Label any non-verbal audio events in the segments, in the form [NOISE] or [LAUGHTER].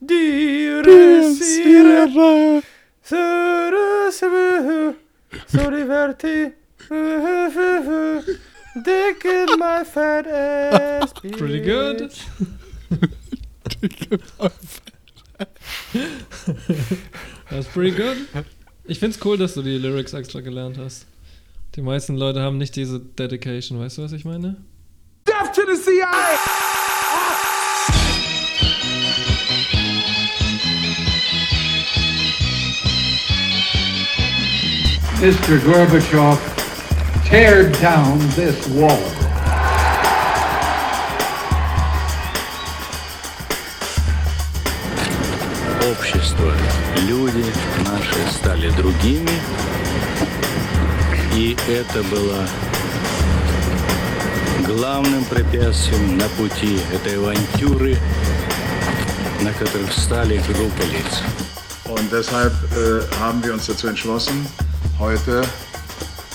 Dire sire Sere sere So diverti Dick in my fat ass [LAUGHS] Pretty good. That's pretty good. Ich find's cool, dass du die Lyrics extra gelernt hast. Die meisten Leute haben nicht diese Dedication, weißt du, was ich meine? Death to the CIA Mr. Gorbachev, tear down this wall. общество, люди наши стали другими. И это было главным препятствием на пути этой авантюры, на которых встали группы лиц. Und deshalb äh, haben wir uns dazu entschlossen, heute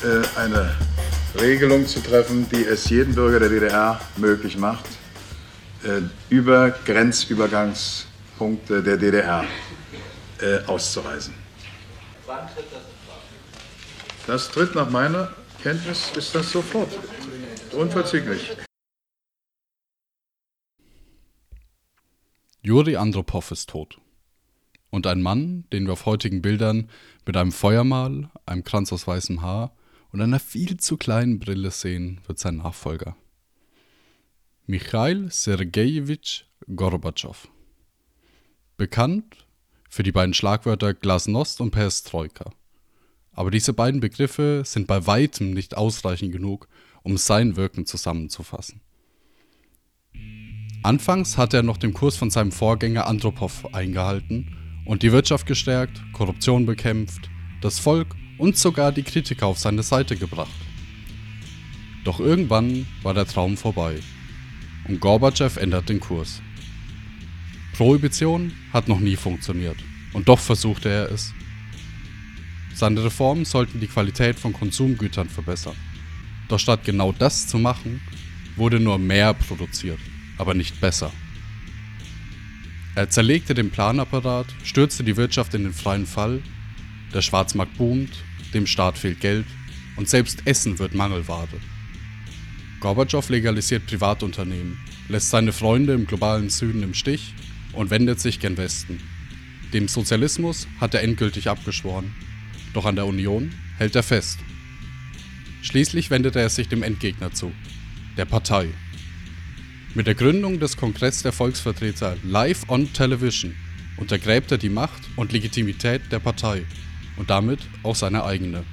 äh, eine Regelung zu treffen, die es jedem Bürger der DDR möglich macht, äh, über Grenzübergangspunkte der DDR äh, auszureisen. Das tritt nach meiner Kenntnis ist das sofort. Unverzüglich. Juri Andropov ist tot. Und ein Mann, den wir auf heutigen Bildern mit einem Feuermal, einem Kranz aus weißem Haar und einer viel zu kleinen Brille sehen, wird sein Nachfolger. Michail Sergejewitsch Gorbatschow. Bekannt für die beiden Schlagwörter Glasnost und Perestroika. Aber diese beiden Begriffe sind bei weitem nicht ausreichend genug, um sein Wirken zusammenzufassen. Anfangs hatte er noch den Kurs von seinem Vorgänger Andropov eingehalten und die Wirtschaft gestärkt, Korruption bekämpft, das Volk und sogar die Kritiker auf seine Seite gebracht. Doch irgendwann war der Traum vorbei und Gorbatschow ändert den Kurs. Prohibition hat noch nie funktioniert und doch versuchte er es. Seine Reformen sollten die Qualität von Konsumgütern verbessern. Doch statt genau das zu machen, wurde nur mehr produziert, aber nicht besser. Er zerlegte den Planapparat, stürzte die Wirtschaft in den freien Fall, der Schwarzmarkt boomt, dem Staat fehlt Geld und selbst Essen wird Mangelware. Gorbatschow legalisiert Privatunternehmen, lässt seine Freunde im globalen Süden im Stich und wendet sich gen Westen. Dem Sozialismus hat er endgültig abgeschworen, doch an der Union hält er fest. Schließlich wendet er sich dem Endgegner zu, der Partei. Mit der Gründung des Kongress der Volksvertreter live on television untergräbt er die Macht und Legitimität der Partei und damit auch seine eigene.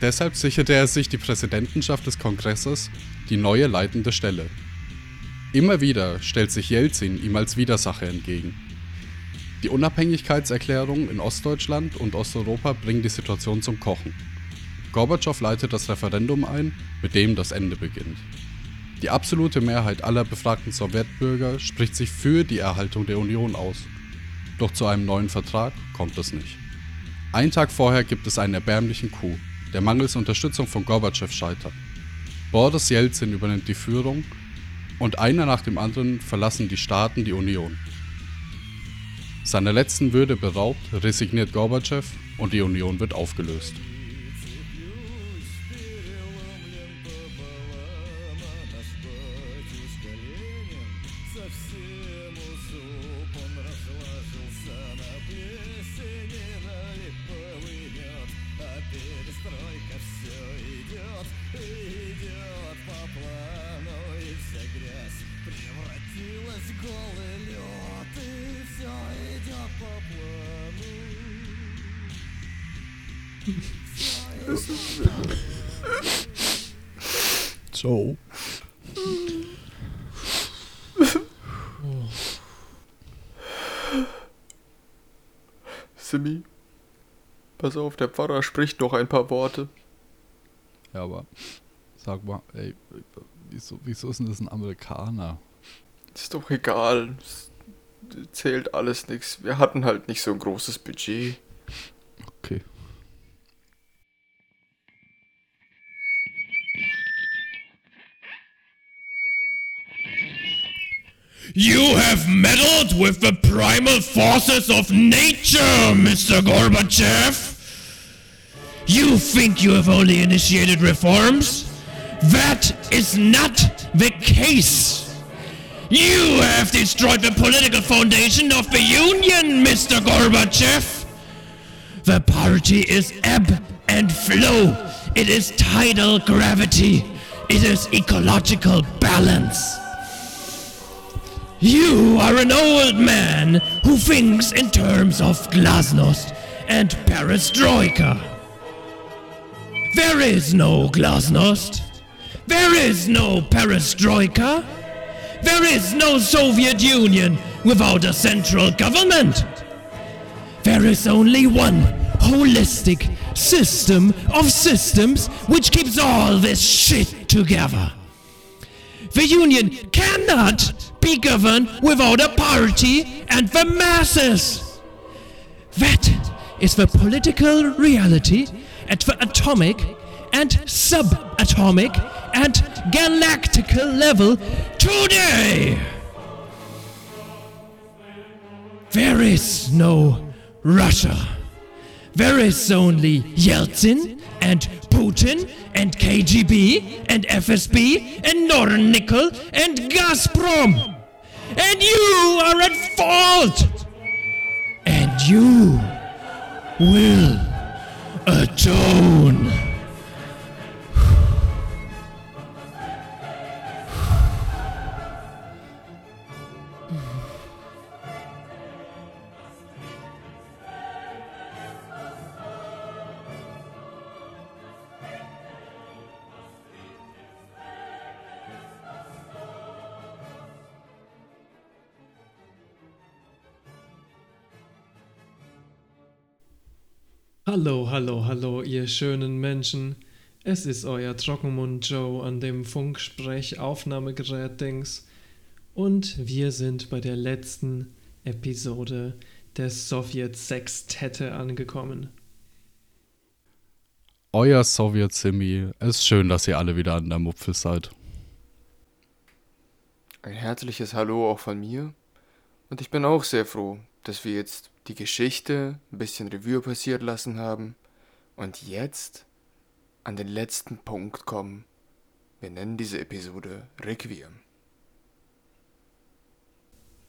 Deshalb sicherte er sich die Präsidentenschaft des Kongresses, die neue leitende Stelle. Immer wieder stellt sich Jelzin ihm als Widersacher entgegen. Die Unabhängigkeitserklärung in Ostdeutschland und Osteuropa bringen die Situation zum Kochen. Gorbatschow leitet das Referendum ein, mit dem das Ende beginnt. Die absolute Mehrheit aller befragten Sowjetbürger spricht sich für die Erhaltung der Union aus. Doch zu einem neuen Vertrag kommt es nicht. Einen Tag vorher gibt es einen erbärmlichen Coup, der mangels Unterstützung von Gorbatschow scheitert. Boris Jelzin übernimmt die Führung und einer nach dem anderen verlassen die Staaten die Union. Seiner letzten Würde beraubt, resigniert Gorbatschow und die Union wird aufgelöst. So. [LAUGHS] Simi, pass auf, der Pfarrer spricht noch ein paar Worte. Ja, aber sag mal, ey, wieso, wieso ist denn das ein Amerikaner? Ist doch egal. Es zählt alles nichts. Wir hatten halt nicht so ein großes Budget. Okay. You have meddled with the primal forces of nature, Mr. Gorbachev. You think you have only initiated reforms? That is not the case. You have destroyed the political foundation of the Union, Mr. Gorbachev. The party is ebb and flow. It is tidal gravity. It is ecological balance. You are an old man who thinks in terms of glasnost and perestroika. There is no glasnost. There is no perestroika. There is no Soviet Union without a central government. There is only one holistic system of systems which keeps all this shit together. The Union cannot be governed without a party and the masses. That is the political reality at the atomic and subatomic and galactical level today. There is no Russia. There is only Yeltsin and Putin and KGB and FSB and Nornickel and Gazprom. And you are at fault. And you will atone. Hallo, hallo, hallo, ihr schönen Menschen. Es ist euer Trockenmund Joe an dem Funksprech-Aufnahmegerät-Dings. Und wir sind bei der letzten Episode der Sowjet-Sextette angekommen. Euer Sowjet-Simi. Es ist schön, dass ihr alle wieder an der Mupfel seid. Ein herzliches Hallo auch von mir. Und ich bin auch sehr froh, dass wir jetzt die Geschichte ein bisschen Revue passiert lassen haben und jetzt an den letzten Punkt kommen. Wir nennen diese Episode Requiem.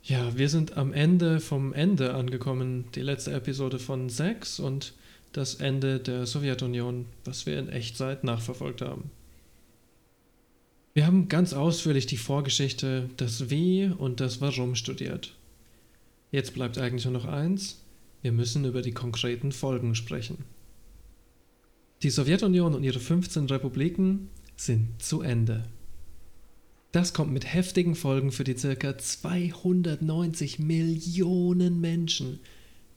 Ja, wir sind am Ende vom Ende angekommen. Die letzte Episode von 6 und das Ende der Sowjetunion, was wir in Echtzeit nachverfolgt haben. Wir haben ganz ausführlich die Vorgeschichte, das Wie und das Warum studiert. Jetzt bleibt eigentlich nur noch eins. Wir müssen über die konkreten Folgen sprechen. Die Sowjetunion und ihre 15 Republiken sind zu Ende. Das kommt mit heftigen Folgen für die ca. 290 Millionen Menschen,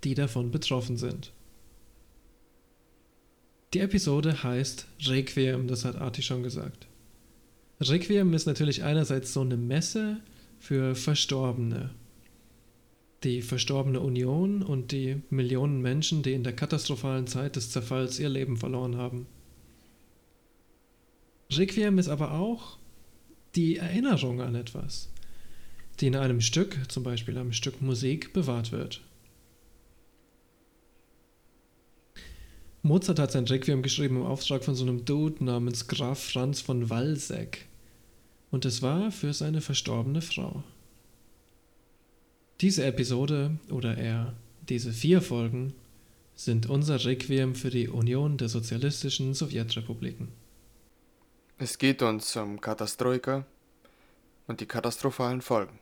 die davon betroffen sind. Die Episode heißt Requiem, das hat Arti schon gesagt. Requiem ist natürlich einerseits so eine Messe für Verstorbene, die verstorbene Union und die Millionen Menschen, die in der katastrophalen Zeit des Zerfalls ihr Leben verloren haben. Requiem ist aber auch die Erinnerung an etwas, die in einem Stück, zum Beispiel einem Stück Musik, bewahrt wird. Mozart hat sein Requiem geschrieben im Auftrag von so einem Dude namens Graf Franz von Walseck. Und es war für seine verstorbene Frau. Diese Episode, oder eher diese vier Folgen, sind unser Requiem für die Union der sozialistischen Sowjetrepubliken. Es geht uns um Katastroika und die katastrophalen Folgen.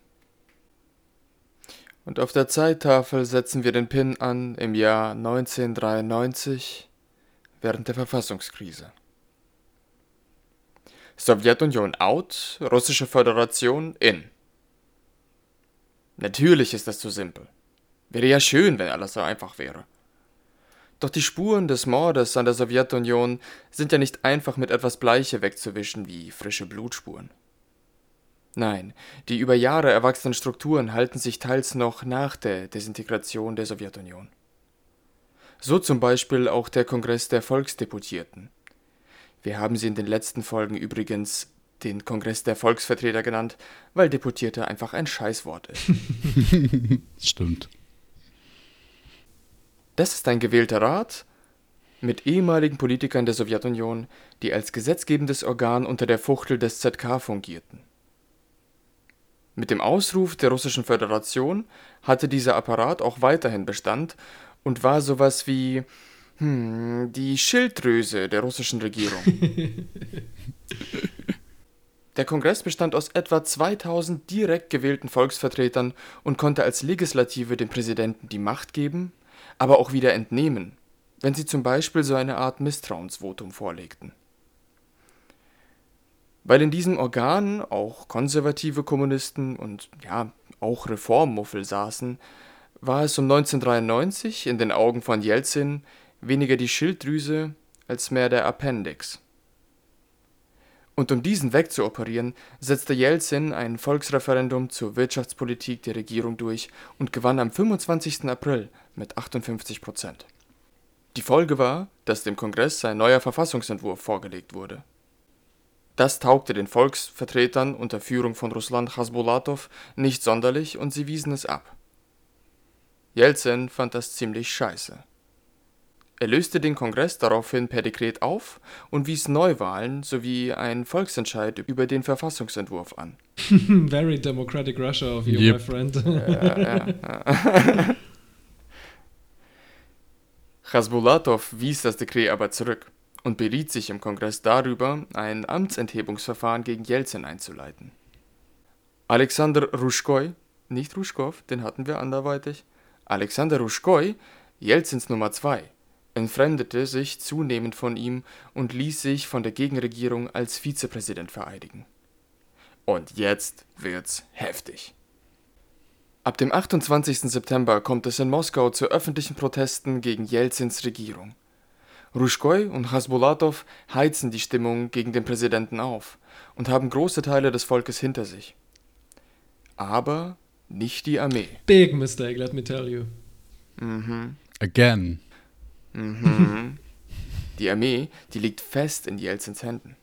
Und auf der Zeittafel setzen wir den Pin an im Jahr 1993 während der Verfassungskrise. Sowjetunion out, Russische Föderation in. Natürlich ist das zu simpel. Wäre ja schön, wenn alles so einfach wäre. Doch die Spuren des Mordes an der Sowjetunion sind ja nicht einfach mit etwas Bleiche wegzuwischen wie frische Blutspuren. Nein, die über Jahre erwachsenen Strukturen halten sich teils noch nach der Desintegration der Sowjetunion. So zum Beispiel auch der Kongress der Volksdeputierten. Wir haben sie in den letzten Folgen übrigens den Kongress der Volksvertreter genannt, weil Deputierte einfach ein Scheißwort ist. [LAUGHS] Stimmt. Das ist ein gewählter Rat mit ehemaligen Politikern der Sowjetunion, die als gesetzgebendes Organ unter der Fuchtel des ZK fungierten. Mit dem Ausruf der Russischen Föderation hatte dieser Apparat auch weiterhin Bestand und war sowas wie hm, die Schilddrüse der russischen Regierung. [LAUGHS] Der Kongress bestand aus etwa 2000 direkt gewählten Volksvertretern und konnte als Legislative dem Präsidenten die Macht geben, aber auch wieder entnehmen, wenn sie zum Beispiel so eine Art Misstrauensvotum vorlegten. Weil in diesem Organ auch konservative Kommunisten und ja, auch Reformmuffel saßen, war es um 1993 in den Augen von Jelzin weniger die Schilddrüse als mehr der Appendix. Und um diesen wegzuoperieren, setzte Jelzin ein Volksreferendum zur Wirtschaftspolitik der Regierung durch und gewann am 25. April mit 58 Prozent. Die Folge war, dass dem Kongress ein neuer Verfassungsentwurf vorgelegt wurde. Das taugte den Volksvertretern unter Führung von Russland Hasbulatow nicht sonderlich und sie wiesen es ab. Jelzin fand das ziemlich scheiße. Er löste den Kongress daraufhin per Dekret auf und wies Neuwahlen sowie einen Volksentscheid über den Verfassungsentwurf an. [LAUGHS] Very democratic Russia of you, Yep. my friend. Ja, ja, ja. [LAUGHS] Chasbulatow wies das Dekret aber zurück und beriet sich im Kongress darüber, ein Amtsenthebungsverfahren gegen Jelzin einzuleiten. Alexander Ruschkoi, nicht Ruschkow, den hatten wir anderweitig, Alexander Ruschkoi, Jelzins Nummer 2, entfremdete sich zunehmend von ihm und ließ sich von der Gegenregierung als Vizepräsident vereidigen. Und jetzt wird's heftig. Ab dem 28. September kommt es in Moskau zu öffentlichen Protesten gegen Jelzins Regierung. Ruschkoi und Hasbulatow heizen die Stimmung gegen den Präsidenten auf und haben große Teile des Volkes hinter sich. Aber nicht die Armee. Big mistake, let me tell you. Again. Mhm. Die Armee, die liegt fest in Jelzins Händen.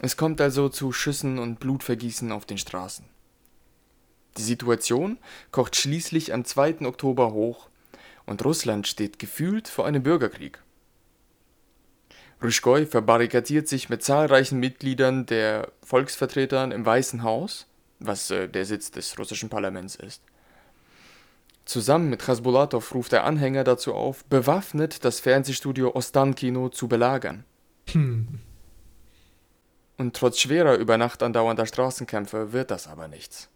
Es kommt also zu Schüssen und Blutvergießen auf den Straßen. Die Situation kocht schließlich am 2. Oktober hoch und Russland steht gefühlt vor einem Bürgerkrieg. Ruschkoi verbarrikadiert sich mit zahlreichen Mitgliedern der Volksvertretern im Weißen Haus, was äh, der Sitz des russischen Parlaments ist. Zusammen mit Chasbulatow ruft der Anhänger dazu auf, bewaffnet das Fernsehstudio Ostankino zu belagern. Und trotz schwerer über Nacht andauernder Straßenkämpfe wird das aber nichts.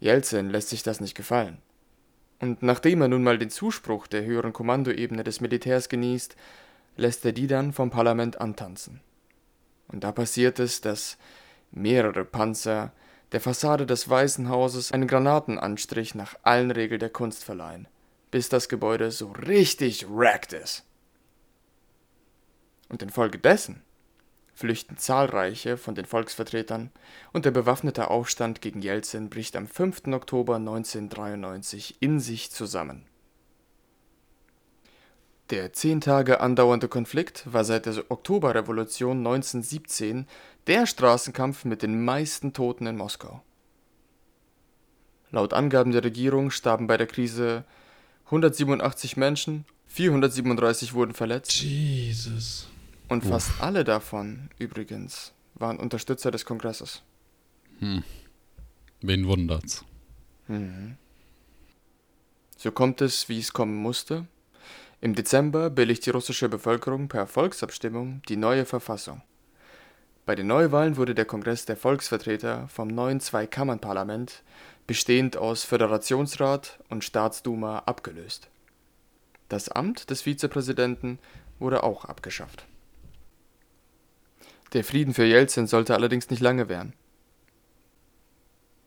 Jelzin lässt sich das nicht gefallen. Und nachdem er nun mal den Zuspruch der höheren Kommandoebene des Militärs genießt, lässt er die dann vom Parlament antanzen. Und da passiert es, dass mehrere Panzer der Fassade des Weißen Hauses einen Granatenanstrich nach allen Regeln der Kunst verleihen, bis das Gebäude so richtig wrecked ist. Und infolgedessen flüchten zahlreiche von den Volksvertretern und der bewaffnete Aufstand gegen Jelzin bricht am 5. Oktober 1993 in sich zusammen. Der zehn Tage andauernde Konflikt war seit der Oktoberrevolution 1917 der Straßenkampf mit den meisten Toten in Moskau. Laut Angaben der Regierung starben bei der Krise 187 Menschen, 437 wurden verletzt Jesus. und fast alle davon übrigens waren Unterstützer des Kongresses. Wen wundert's? So kommt es, wie es kommen musste. Im Dezember billigt die russische Bevölkerung per Volksabstimmung die neue Verfassung. Bei den Neuwahlen wurde der Kongress der Volksvertreter vom neuen Zweikammernparlament, bestehend aus Föderationsrat und Staatsduma, abgelöst. Das Amt des Vizepräsidenten wurde auch abgeschafft. Der Frieden für Jelzin sollte allerdings nicht lange währen.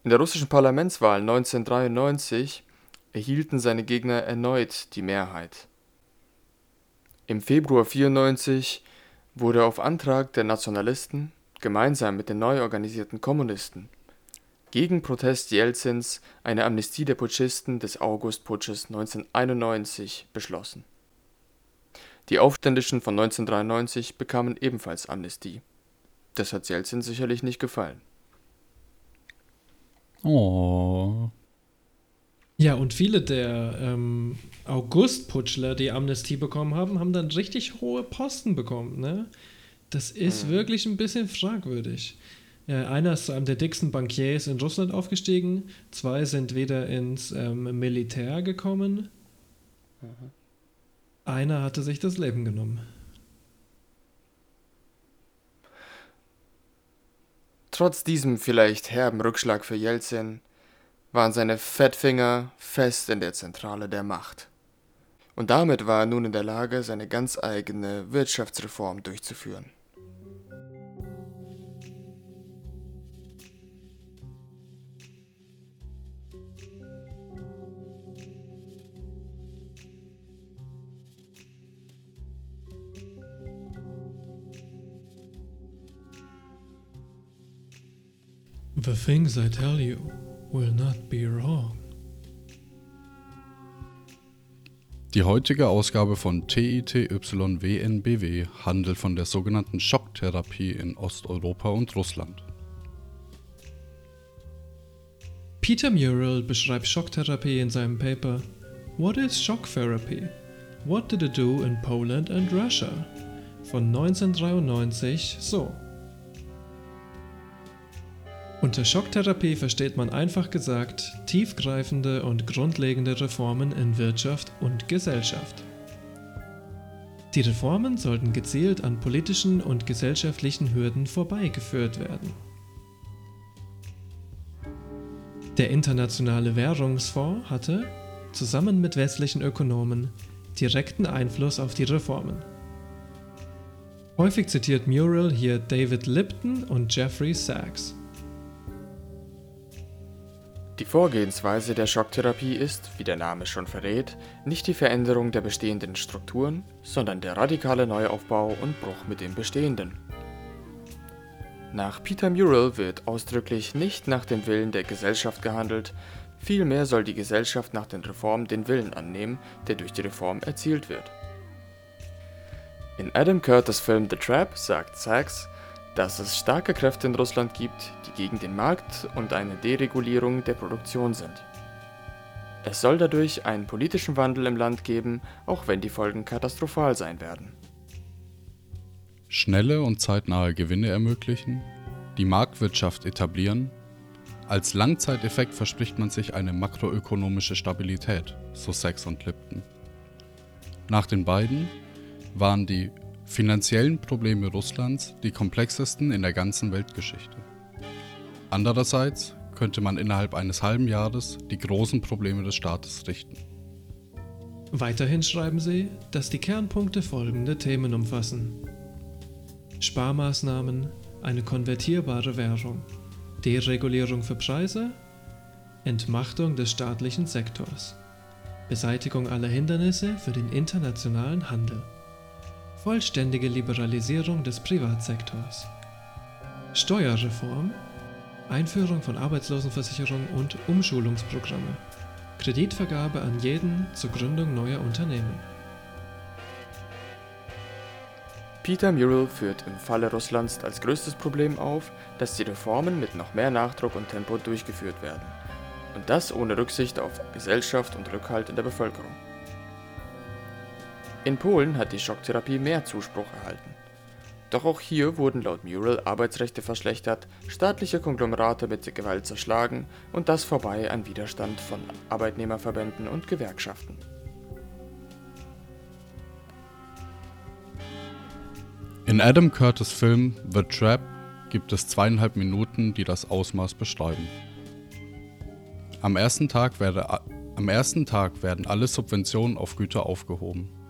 In der russischen Parlamentswahl 1993 erhielten seine Gegner erneut die Mehrheit. Im Februar 94 wurde auf Antrag der Nationalisten gemeinsam mit den neu organisierten Kommunisten gegen Protest Jelzins eine Amnestie der Putschisten des Augustputsches 1991 beschlossen. Die Aufständischen von 1993 bekamen ebenfalls Amnestie. Das hat Jelzin sicherlich nicht gefallen. Oh. Ja, und viele der ähm, August-Putschler, die Amnestie bekommen haben, haben dann richtig hohe Posten bekommen. Ne? Das ist wirklich ein bisschen fragwürdig. Äh, einer ist zu einem der dicksten Bankiers in Russland aufgestiegen, zwei sind wieder ins ähm, Militär gekommen, einer hatte sich das Leben genommen. Trotz diesem vielleicht herben Rückschlag für Jelzin waren seine Fettfinger fest in der Zentrale der Macht. Und damit war er nun in der Lage, seine ganz eigene Wirtschaftsreform durchzuführen. The things I tell you will not be wrong. Die heutige Ausgabe von TITYWNBW handelt von der sogenannten Schocktherapie in Osteuropa und Russland. Peter Murrell beschreibt Schocktherapie in seinem Paper What is Shock Therapy? What did it do in Poland and Russia? von 1993 so. Unter Schocktherapie versteht man einfach gesagt tiefgreifende und grundlegende Reformen in Wirtschaft und Gesellschaft. Die Reformen sollten gezielt an politischen und gesellschaftlichen Hürden vorbeigeführt werden. Der Internationale Währungsfonds hatte, zusammen mit westlichen Ökonomen, direkten Einfluss auf die Reformen. Häufig zitiert Murrell hier David Lipton und Jeffrey Sachs. Die Vorgehensweise der Schocktherapie ist, wie der Name schon verrät, nicht die Veränderung der bestehenden Strukturen, sondern der radikale Neuaufbau und Bruch mit dem Bestehenden. Nach Peter Murrell wird ausdrücklich nicht nach dem Willen der Gesellschaft gehandelt, vielmehr soll die Gesellschaft nach den Reformen den Willen annehmen, der durch die Reform erzielt wird. In Adam Curtis Film The Trap sagt Sachs, dass es starke Kräfte in Russland gibt, die gegen den Markt und eine Deregulierung der Produktion sind. Es soll dadurch einen politischen Wandel im Land geben, auch wenn die Folgen katastrophal sein werden. Schnelle und zeitnahe Gewinne ermöglichen, die Marktwirtschaft etablieren. Als Langzeiteffekt verspricht man sich eine makroökonomische Stabilität, so Sachs und Lipton. Nach den beiden waren die finanziellen Probleme Russlands die komplexesten in der ganzen Weltgeschichte. Andererseits könnte man innerhalb eines halben Jahres die großen Probleme des Staates richten. Weiterhin schreiben sie, dass die Kernpunkte folgende Themen umfassen. Sparmaßnahmen, eine konvertierbare Währung, Deregulierung für Preise, Entmachtung des staatlichen Sektors, Beseitigung aller Hindernisse für den internationalen Handel, vollständige Liberalisierung des Privatsektors, Steuerreform, Einführung von Arbeitslosenversicherung und Umschulungsprogramme, Kreditvergabe an jeden zur Gründung neuer Unternehmen. Peter Murrell führt im Falle Russlands als größtes Problem auf, dass die Reformen mit noch mehr Nachdruck und Tempo durchgeführt werden. Und das ohne Rücksicht auf Gesellschaft und Rückhalt in der Bevölkerung. In Polen hat die Schocktherapie mehr Zuspruch erhalten. Doch auch hier wurden laut Murrell Arbeitsrechte verschlechtert, staatliche Konglomerate mit Gewalt zerschlagen und das vorbei an Widerstand von Arbeitnehmerverbänden und Gewerkschaften. In Adam Curtis Film The Trap gibt es zweieinhalb Minuten, die das Ausmaß beschreiben. Am ersten, Tag werde, am ersten Tag werden alle Subventionen auf Güter aufgehoben.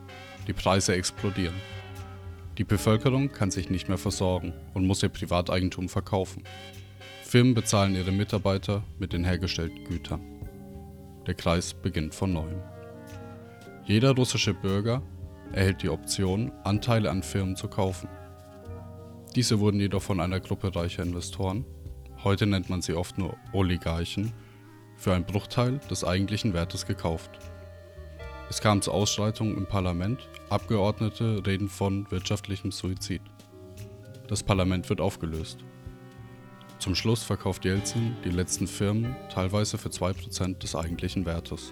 Die Preise explodieren. Die Bevölkerung kann sich nicht mehr versorgen und muss ihr Privateigentum verkaufen. Firmen bezahlen ihre Mitarbeiter mit den hergestellten Gütern. Der Kreis beginnt von neuem. Jeder russische Bürger erhält die Option, Anteile an Firmen zu kaufen. Diese wurden jedoch von einer Gruppe reicher Investoren, heute nennt man sie oft nur Oligarchen, für einen Bruchteil des eigentlichen Wertes gekauft. Es kam zu Ausschreitungen im Parlament, Abgeordnete reden von wirtschaftlichem Suizid. Das Parlament wird aufgelöst. Zum Schluss verkauft Jelzin die letzten Firmen teilweise für 2% des eigentlichen Wertes.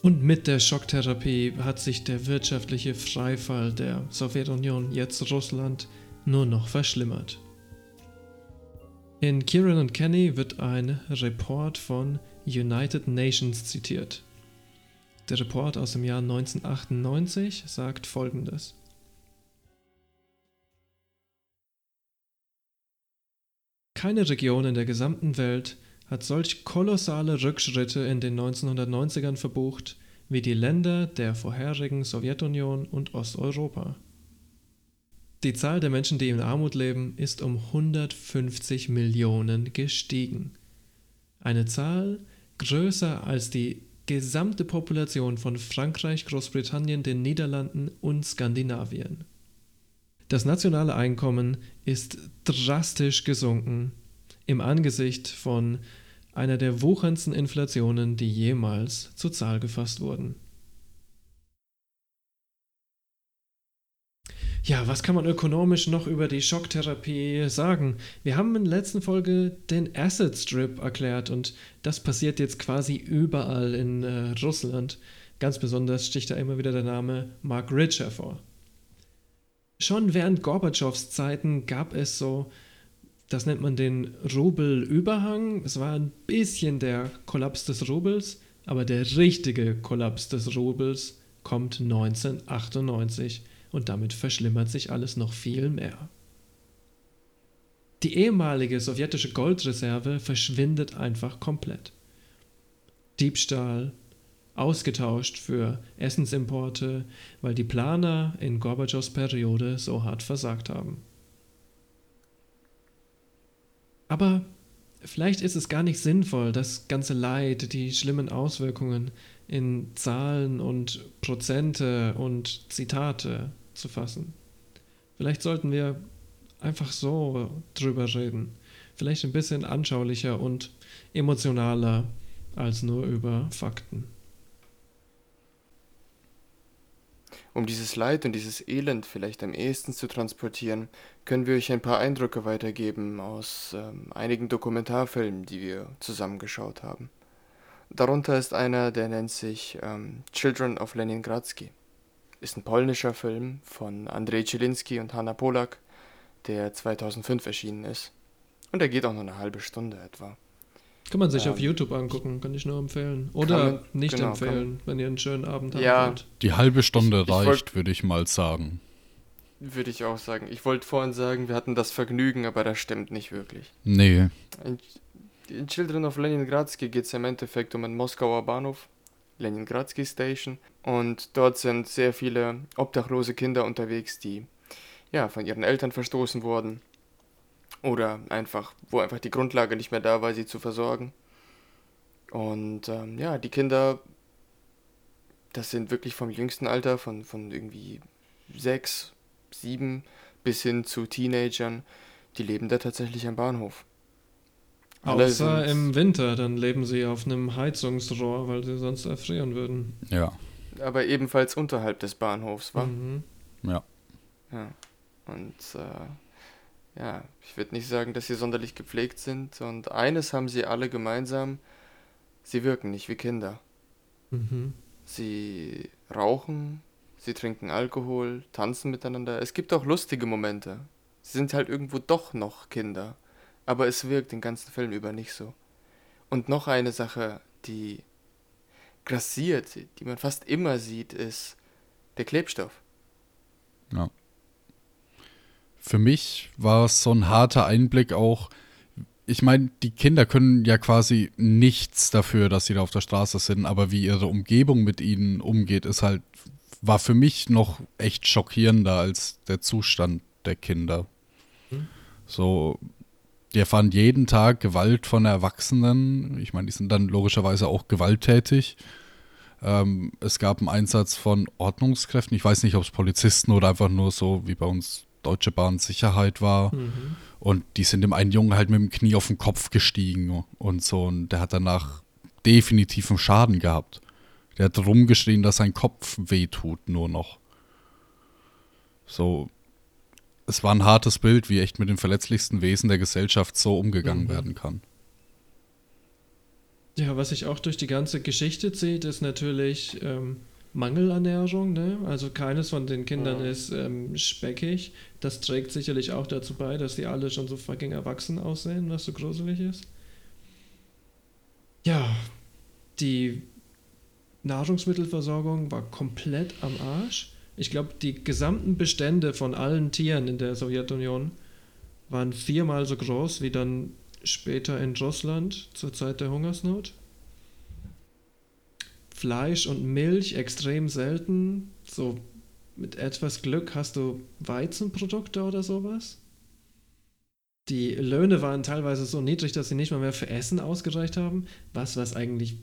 Und mit der Schocktherapie hat sich der wirtschaftliche Freifall der Sowjetunion, jetzt Russland, nur noch verschlimmert. In Kieran und Kenny wird ein Report von United Nations zitiert. Der Report aus dem Jahr 1998 sagt folgendes. Keine Region in der gesamten Welt hat solch kolossale Rückschritte in den 1990ern verbucht wie die Länder der vorherigen Sowjetunion und Osteuropa. Die Zahl der Menschen, die in Armut leben, ist um 150 Millionen gestiegen. Eine Zahl größer als die gesamte Population von Frankreich, Großbritannien, den Niederlanden und Skandinavien. Das nationale Einkommen ist drastisch gesunken im Angesicht von einer der wucherndsten Inflationen, die jemals zur Zahl gefasst wurden. Ja, was kann man ökonomisch noch über die Schocktherapie sagen? Wir haben in der letzten Folge den Acid Strip erklärt und das passiert jetzt quasi überall in äh, Russland. Ganz besonders sticht da immer wieder der Name Mark Rich hervor. Schon während Gorbatschows Zeiten gab es so das nennt man den Rubelüberhang. Es war ein bisschen der Kollaps des Rubels, aber der richtige Kollaps des Rubels kommt 1998 und damit verschlimmert sich alles noch viel mehr. Die ehemalige sowjetische Goldreserve verschwindet einfach komplett. Diebstahl, ausgetauscht für Essensimporte, weil die Planer in Gorbatschows Periode so hart versagt haben. Aber vielleicht ist es gar nicht sinnvoll, das ganze Leid, die schlimmen Auswirkungen in Zahlen und Prozente und Zitate zu fassen. Vielleicht sollten wir einfach so drüber reden. Vielleicht ein bisschen anschaulicher und emotionaler als nur über Fakten. Um dieses Leid und dieses Elend vielleicht am ehesten zu transportieren, können wir euch ein paar Eindrücke weitergeben aus ähm, einigen Dokumentarfilmen, die wir zusammengeschaut haben. Darunter ist einer, der nennt sich ähm, Children of Leningradsky. Ist ein polnischer Film von Andrzej Zielinski und Hanna Polak, der 2005 erschienen ist. Und er geht auch nur eine halbe Stunde etwa. Kann man sich ähm, auf YouTube angucken, kann ich nur empfehlen. Oder man, nicht genau, empfehlen, wenn ihr einen schönen Abend habt. Ja, Die halbe Stunde ich, reicht, würde ich mal sagen. Würde ich auch sagen. Ich wollte vorhin sagen, wir hatten das Vergnügen, aber das stimmt nicht wirklich. Nee. In, in Children of Leningradsky geht es im Endeffekt um einen Moskauer Bahnhof, Leningradsky Station. Und dort sind sehr viele obdachlose Kinder unterwegs, die ja, von ihren Eltern verstoßen wurden oder einfach, wo einfach die Grundlage nicht mehr da war, sie zu versorgen. Und ähm, ja, die Kinder, das sind wirklich vom jüngsten Alter, von, von irgendwie sechs, sieben bis hin zu Teenagern, die leben da tatsächlich am Bahnhof. Außer im Winter, dann leben sie auf einem Heizungsrohr, weil sie sonst erfrieren würden. Ja. Aber ebenfalls unterhalb des Bahnhofs, war? Mhm. Ja. Ja. Und äh, ja, ich würde nicht sagen, dass sie sonderlich gepflegt sind. Und eines haben sie alle gemeinsam, sie wirken nicht wie Kinder. Mhm. Sie rauchen, sie trinken Alkohol, tanzen miteinander. Es gibt auch lustige Momente. Sie sind halt irgendwo doch noch Kinder. Aber es wirkt den ganzen Film über nicht so. Und noch eine Sache, die grassiert, die man fast immer sieht, ist der Klebstoff. Ja für mich war es so ein harter Einblick auch. Ich meine, die Kinder können ja quasi nichts dafür, dass sie da auf der Straße sind, aber wie ihre Umgebung mit ihnen umgeht, ist halt, war für mich noch echt schockierender als der Zustand der Kinder. Mhm. So, die erfahren jeden Tag Gewalt von Erwachsenen. Ich meine, die sind dann logischerweise auch gewalttätig. Ähm, es gab einen Einsatz von Ordnungskräften. Ich weiß nicht, ob es Polizisten oder einfach nur so wie bei uns Deutsche Bahn Sicherheit war. Mhm. Und die sind dem einen Jungen halt mit dem Knie auf den Kopf gestiegen und so. Und der hat danach definitiven Schaden gehabt. Der hat rumgeschrien, dass sein Kopf wehtut, nur noch. So, es war ein hartes Bild, wie echt mit den verletzlichsten Wesen der Gesellschaft so umgegangen Mhm. werden kann. Ja, was sich auch durch die ganze Geschichte zieht, ist natürlich ähm, Mangelernährung. Ne? Also keines von den Kindern ist ähm, speckig. Das trägt sicherlich auch dazu bei, dass die alle schon so fucking erwachsen aussehen, was so gruselig ist. Ja, die Nahrungsmittelversorgung war komplett am Arsch. Ich glaube, die gesamten Bestände von allen Tieren in der Sowjetunion waren viermal so groß wie dann später in Russland zur Zeit der Hungersnot. Fleisch und Milch extrem selten. So mit etwas Glück hast du Weizenprodukte oder sowas. Die Löhne waren teilweise so niedrig, dass sie nicht mal mehr für Essen ausgereicht haben, was was eigentlich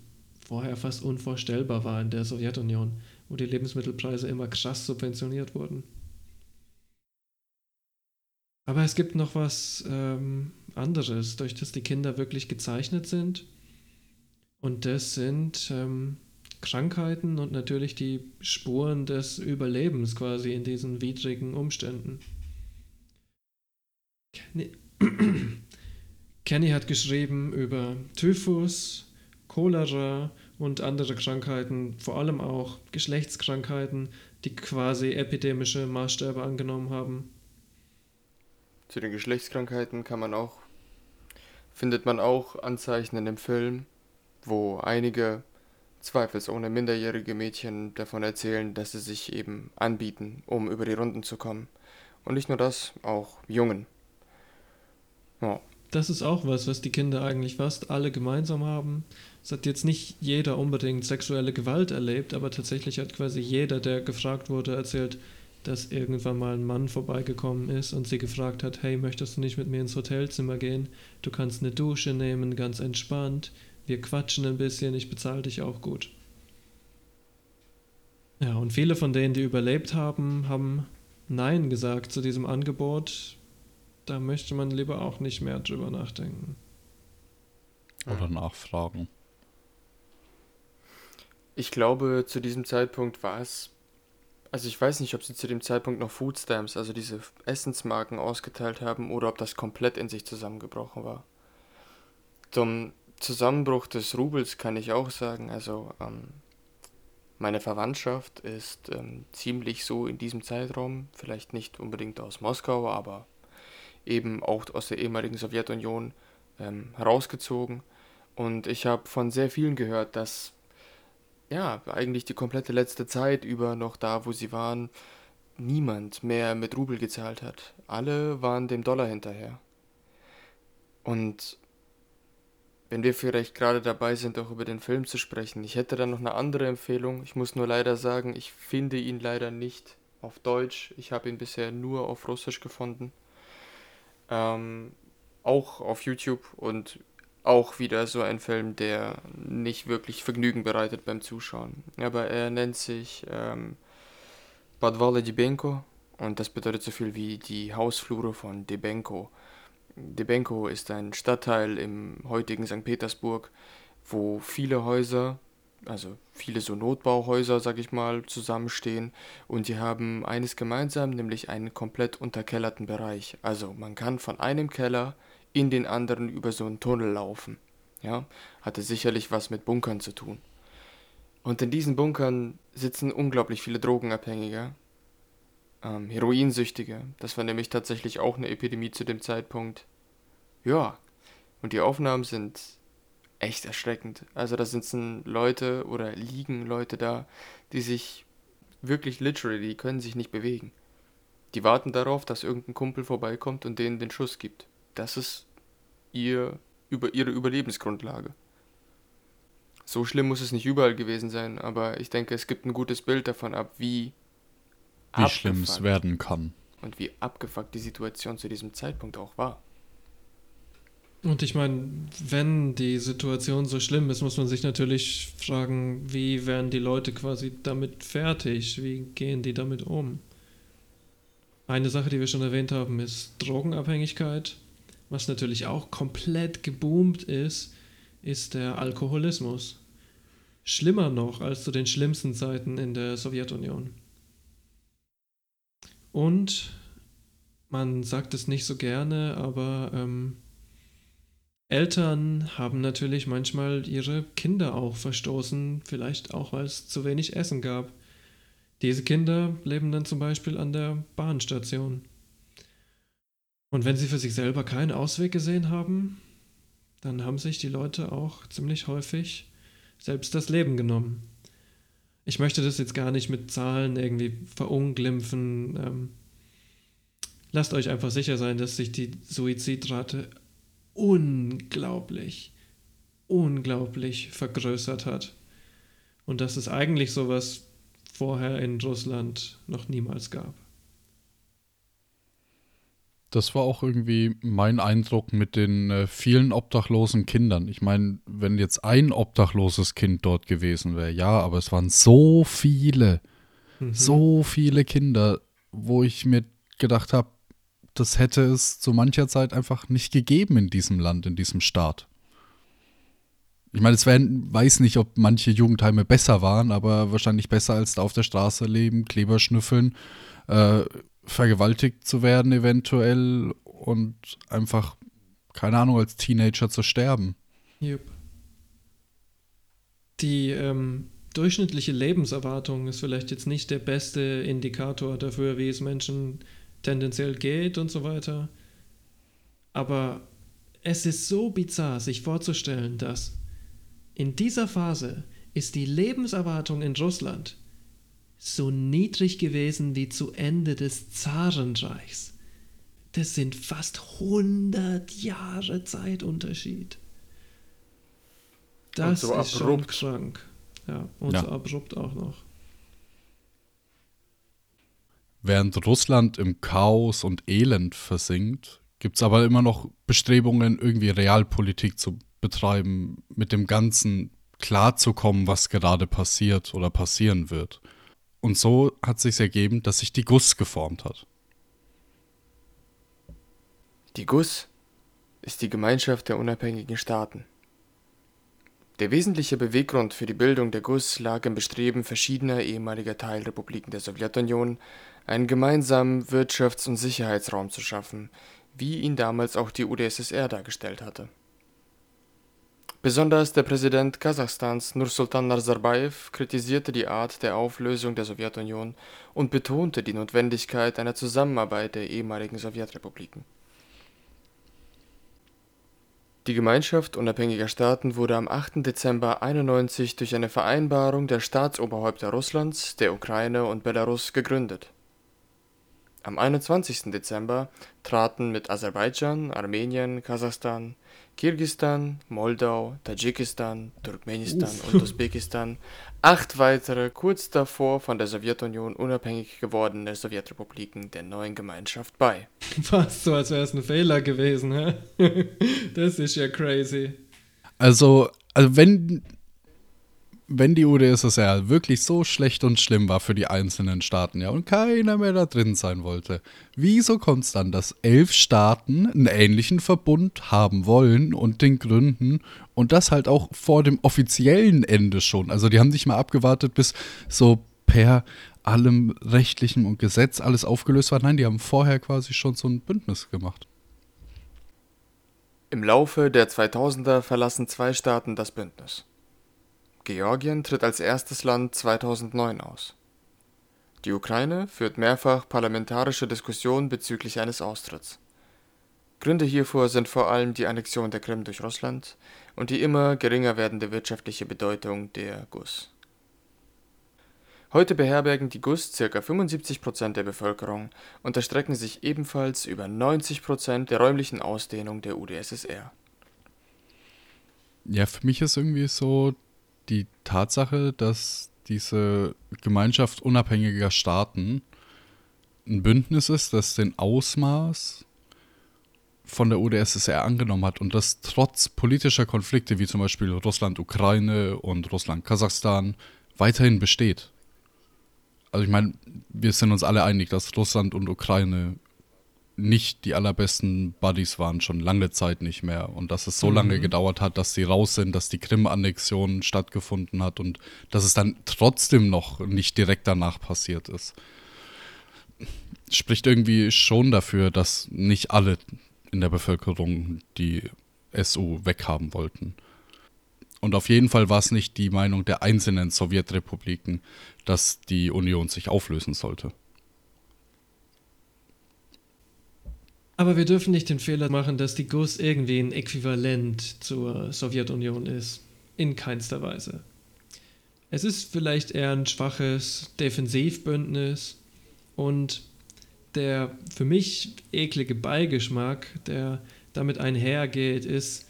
vorher fast unvorstellbar war in der Sowjetunion, wo die Lebensmittelpreise immer krass subventioniert wurden. Aber es gibt noch was ähm, anderes, durch das die Kinder wirklich gezeichnet sind. Und das sind ähm, Krankheiten und natürlich die Spuren des Überlebens quasi in diesen widrigen Umständen. Kenny, [CLEARS THROAT] Kenny hat geschrieben über Typhus, Cholera und andere Krankheiten, vor allem auch Geschlechtskrankheiten, die quasi epidemische Maßstäbe angenommen haben. Zu den Geschlechtskrankheiten kann man auch, findet man auch Anzeichen in dem Film, wo einige zweifelsohne minderjährige Mädchen davon erzählen, dass sie sich eben anbieten, um über die Runden zu kommen. Und nicht nur das, auch Jungen. Ja, Das ist auch was, was die Kinder eigentlich fast alle gemeinsam haben. Es hat jetzt nicht jeder unbedingt sexuelle Gewalt erlebt, aber tatsächlich hat quasi jeder, der gefragt wurde, erzählt, dass irgendwann mal ein Mann vorbeigekommen ist und sie gefragt hat, hey, möchtest du nicht mit mir ins Hotelzimmer gehen? Du kannst eine Dusche nehmen, ganz entspannt. Wir quatschen ein bisschen, ich bezahle dich auch gut. Ja, und viele von denen, die überlebt haben, haben Nein gesagt zu diesem Angebot. Da möchte man lieber auch nicht mehr drüber nachdenken. Oder nachfragen. Ich glaube, zu diesem Zeitpunkt war es. Also ich weiß nicht, ob sie zu dem Zeitpunkt noch Food Stamps, also diese Essensmarken ausgeteilt haben, oder ob das komplett in sich zusammengebrochen war. Zum Zusammenbruch des Rubels kann ich auch sagen, also ähm, meine Verwandtschaft ist ähm, ziemlich so in diesem Zeitraum, vielleicht nicht unbedingt aus Moskau, aber eben auch aus der ehemaligen Sowjetunion ähm, herausgezogen. Und ich habe von sehr vielen gehört, dass ja, eigentlich die komplette letzte Zeit über noch da, wo sie waren, niemand mehr mit Rubel gezahlt hat. Alle waren dem Dollar hinterher. Und wenn wir vielleicht gerade dabei sind, auch über den Film zu sprechen, ich hätte da noch eine andere Empfehlung. Ich muss nur leider sagen, ich finde ihn leider nicht auf Deutsch. Ich habe ihn bisher nur auf Russisch gefunden. Ähm, auch auf YouTube und auch wieder so ein Film, der nicht wirklich Vergnügen bereitet beim Zuschauen. Aber er nennt sich ähm, Podvale Debenko und das bedeutet so viel wie die Hausflure von Debenko. Debenko ist ein Stadtteil im heutigen St. Petersburg, wo viele Häuser, also viele so Notbauhäuser, sag ich mal, zusammenstehen und die haben eines gemeinsam, nämlich einen komplett unterkellerten Bereich. Also man kann von einem Keller in den anderen über so einen Tunnel laufen. Ja, hatte sicherlich was mit Bunkern zu tun. Und in diesen Bunkern sitzen unglaublich viele Drogenabhängige, ähm, Heroinsüchtige. Das war nämlich tatsächlich auch eine Epidemie zu dem Zeitpunkt. Ja, und die Aufnahmen sind echt erschreckend. Also da sitzen Leute oder liegen Leute da, die sich wirklich literally, die können sich nicht bewegen. Die warten darauf, dass irgendein Kumpel vorbeikommt und denen den Schuss gibt. Das ist ihr, über, ihre Überlebensgrundlage. So schlimm muss es nicht überall gewesen sein, aber ich denke, es gibt ein gutes Bild davon ab, wie, Wie schlimm es abgefuckt werden kann. und wie abgefuckt die Situation zu diesem Zeitpunkt auch war. Und ich meine, wenn die Situation so schlimm ist, muss man sich natürlich fragen, wie werden die Leute quasi damit fertig? Wie gehen die damit um? Eine Sache, die wir schon erwähnt haben, ist Drogenabhängigkeit, was natürlich auch komplett geboomt ist ist der Alkoholismus. Schlimmer noch als zu den schlimmsten Zeiten in der Sowjetunion. Und man sagt es nicht so gerne, aber ähm, Eltern haben natürlich manchmal ihre Kinder auch verstoßen, vielleicht auch weil es zu wenig Essen gab. Diese Kinder leben dann zum Beispiel an der Bahnstation. Und wenn sie für sich selber keinen Ausweg gesehen haben, dann haben sich die Leute auch ziemlich häufig selbst das Leben genommen. Ich möchte das jetzt gar nicht mit Zahlen irgendwie verunglimpfen. Ähm, lasst euch einfach sicher sein, dass sich die Suizidrate unglaublich, unglaublich vergrößert hat. Und dass es eigentlich sowas vorher in Russland noch niemals gab. Das war auch irgendwie mein Eindruck mit den äh, vielen obdachlosen Kindern. Ich meine, wenn jetzt ein obdachloses Kind dort gewesen wäre, ja, aber es waren so viele, mhm. so viele Kinder, wo ich mir gedacht habe, das hätte es zu mancher Zeit einfach nicht gegeben in diesem Land, in diesem Staat. Ich meine, es werden, weiß nicht, ob manche Jugendheime besser waren, aber wahrscheinlich besser als da auf der Straße leben, Kleber schnüffeln, äh, vergewaltigt zu werden eventuell und einfach, keine Ahnung, als Teenager zu sterben. Yep. Die ähm, durchschnittliche Lebenserwartung ist vielleicht jetzt nicht der beste Indikator dafür, wie es Menschen tendenziell geht und so weiter. Aber es ist so bizarr, sich vorzustellen, dass in dieser Phase ist die Lebenserwartung in Russland so niedrig gewesen wie zu Ende des Zarenreichs. Das sind fast 100 Jahre Zeitunterschied. Das so ist abrupt. schon krank. Ja, und ja. so abrupt auch noch. Während Russland im Chaos und Elend versinkt, gibt es aber immer noch Bestrebungen, irgendwie Realpolitik zu betreiben, mit dem Ganzen klarzukommen, was gerade passiert oder passieren wird. Und so hat sich ergeben, dass sich die GUS geformt hat. Die GUS ist die Gemeinschaft der unabhängigen Staaten. Der wesentliche Beweggrund für die Bildung der GUS lag im Bestreben verschiedener ehemaliger Teilrepubliken der Sowjetunion, einen gemeinsamen Wirtschafts- und Sicherheitsraum zu schaffen, wie ihn damals auch die UdSSR dargestellt hatte. Besonders der Präsident Kasachstans Nursultan Nazarbayev kritisierte die Art der Auflösung der Sowjetunion und betonte die Notwendigkeit einer Zusammenarbeit der ehemaligen Sowjetrepubliken. Die Gemeinschaft unabhängiger Staaten wurde am 8. Dezember 1991 durch eine Vereinbarung der Staatsoberhäupter Russlands, der Ukraine und Belarus gegründet am 21. Dezember traten mit Aserbaidschan, Armenien, Kasachstan, Kirgisistan, Moldau, Tadschikistan, Turkmenistan Uff. und Usbekistan acht weitere kurz davor von der Sowjetunion unabhängig gewordene Sowjetrepubliken der neuen Gemeinschaft bei. [LAUGHS] Fast so, als wäre es ein Fehler gewesen, hä? [LAUGHS] Das ist ja crazy. Also, also wenn wenn die UdSSR wirklich so schlecht und schlimm war für die einzelnen Staaten, ja, und keiner mehr da drin sein wollte, wieso kommt es dann, dass elf Staaten einen ähnlichen Verbund haben wollen und den gründen und das halt auch vor dem offiziellen Ende schon? Also die haben nicht mal abgewartet, bis so per allem rechtlichen und Gesetz alles aufgelöst war. Nein, die haben vorher quasi schon so ein Bündnis gemacht. Im Laufe der 2000er verlassen zwei Staaten das Bündnis. Georgien tritt als erstes Land 2009 aus. Die Ukraine führt mehrfach parlamentarische Diskussionen bezüglich eines Austritts. Gründe hierfür sind vor allem die Annexion der Krim durch Russland und die immer geringer werdende wirtschaftliche Bedeutung der GUS. Heute beherbergen die GUS ca. 75 Prozent der Bevölkerung und erstrecken sich ebenfalls über 90 Prozent der räumlichen Ausdehnung der UdSSR. Ja, für mich ist irgendwie so die Tatsache, dass diese Gemeinschaft unabhängiger Staaten ein Bündnis ist, das den Ausmaß von der UdSSR angenommen hat und das trotz politischer Konflikte wie zum Beispiel Russland-Ukraine und Russland-Kasachstan weiterhin besteht. Also ich meine, wir sind uns alle einig, dass Russland und Ukraine nicht die allerbesten Buddies waren, schon lange Zeit nicht mehr. Und dass es so Mhm. lange gedauert hat, dass sie raus sind, dass die Krim-Annexion stattgefunden hat und dass es dann trotzdem noch nicht direkt danach passiert ist. Spricht irgendwie schon dafür, dass nicht alle in der Bevölkerung die SU weghaben wollten. Und auf jeden Fall war es nicht die Meinung der einzelnen Sowjetrepubliken, dass die Union sich auflösen sollte. Aber wir dürfen nicht den Fehler machen, dass die GUS irgendwie ein Äquivalent zur Sowjetunion ist. In keinster Weise. Es ist vielleicht eher ein schwaches Defensivbündnis und der für mich eklige Beigeschmack, der damit einhergeht, ist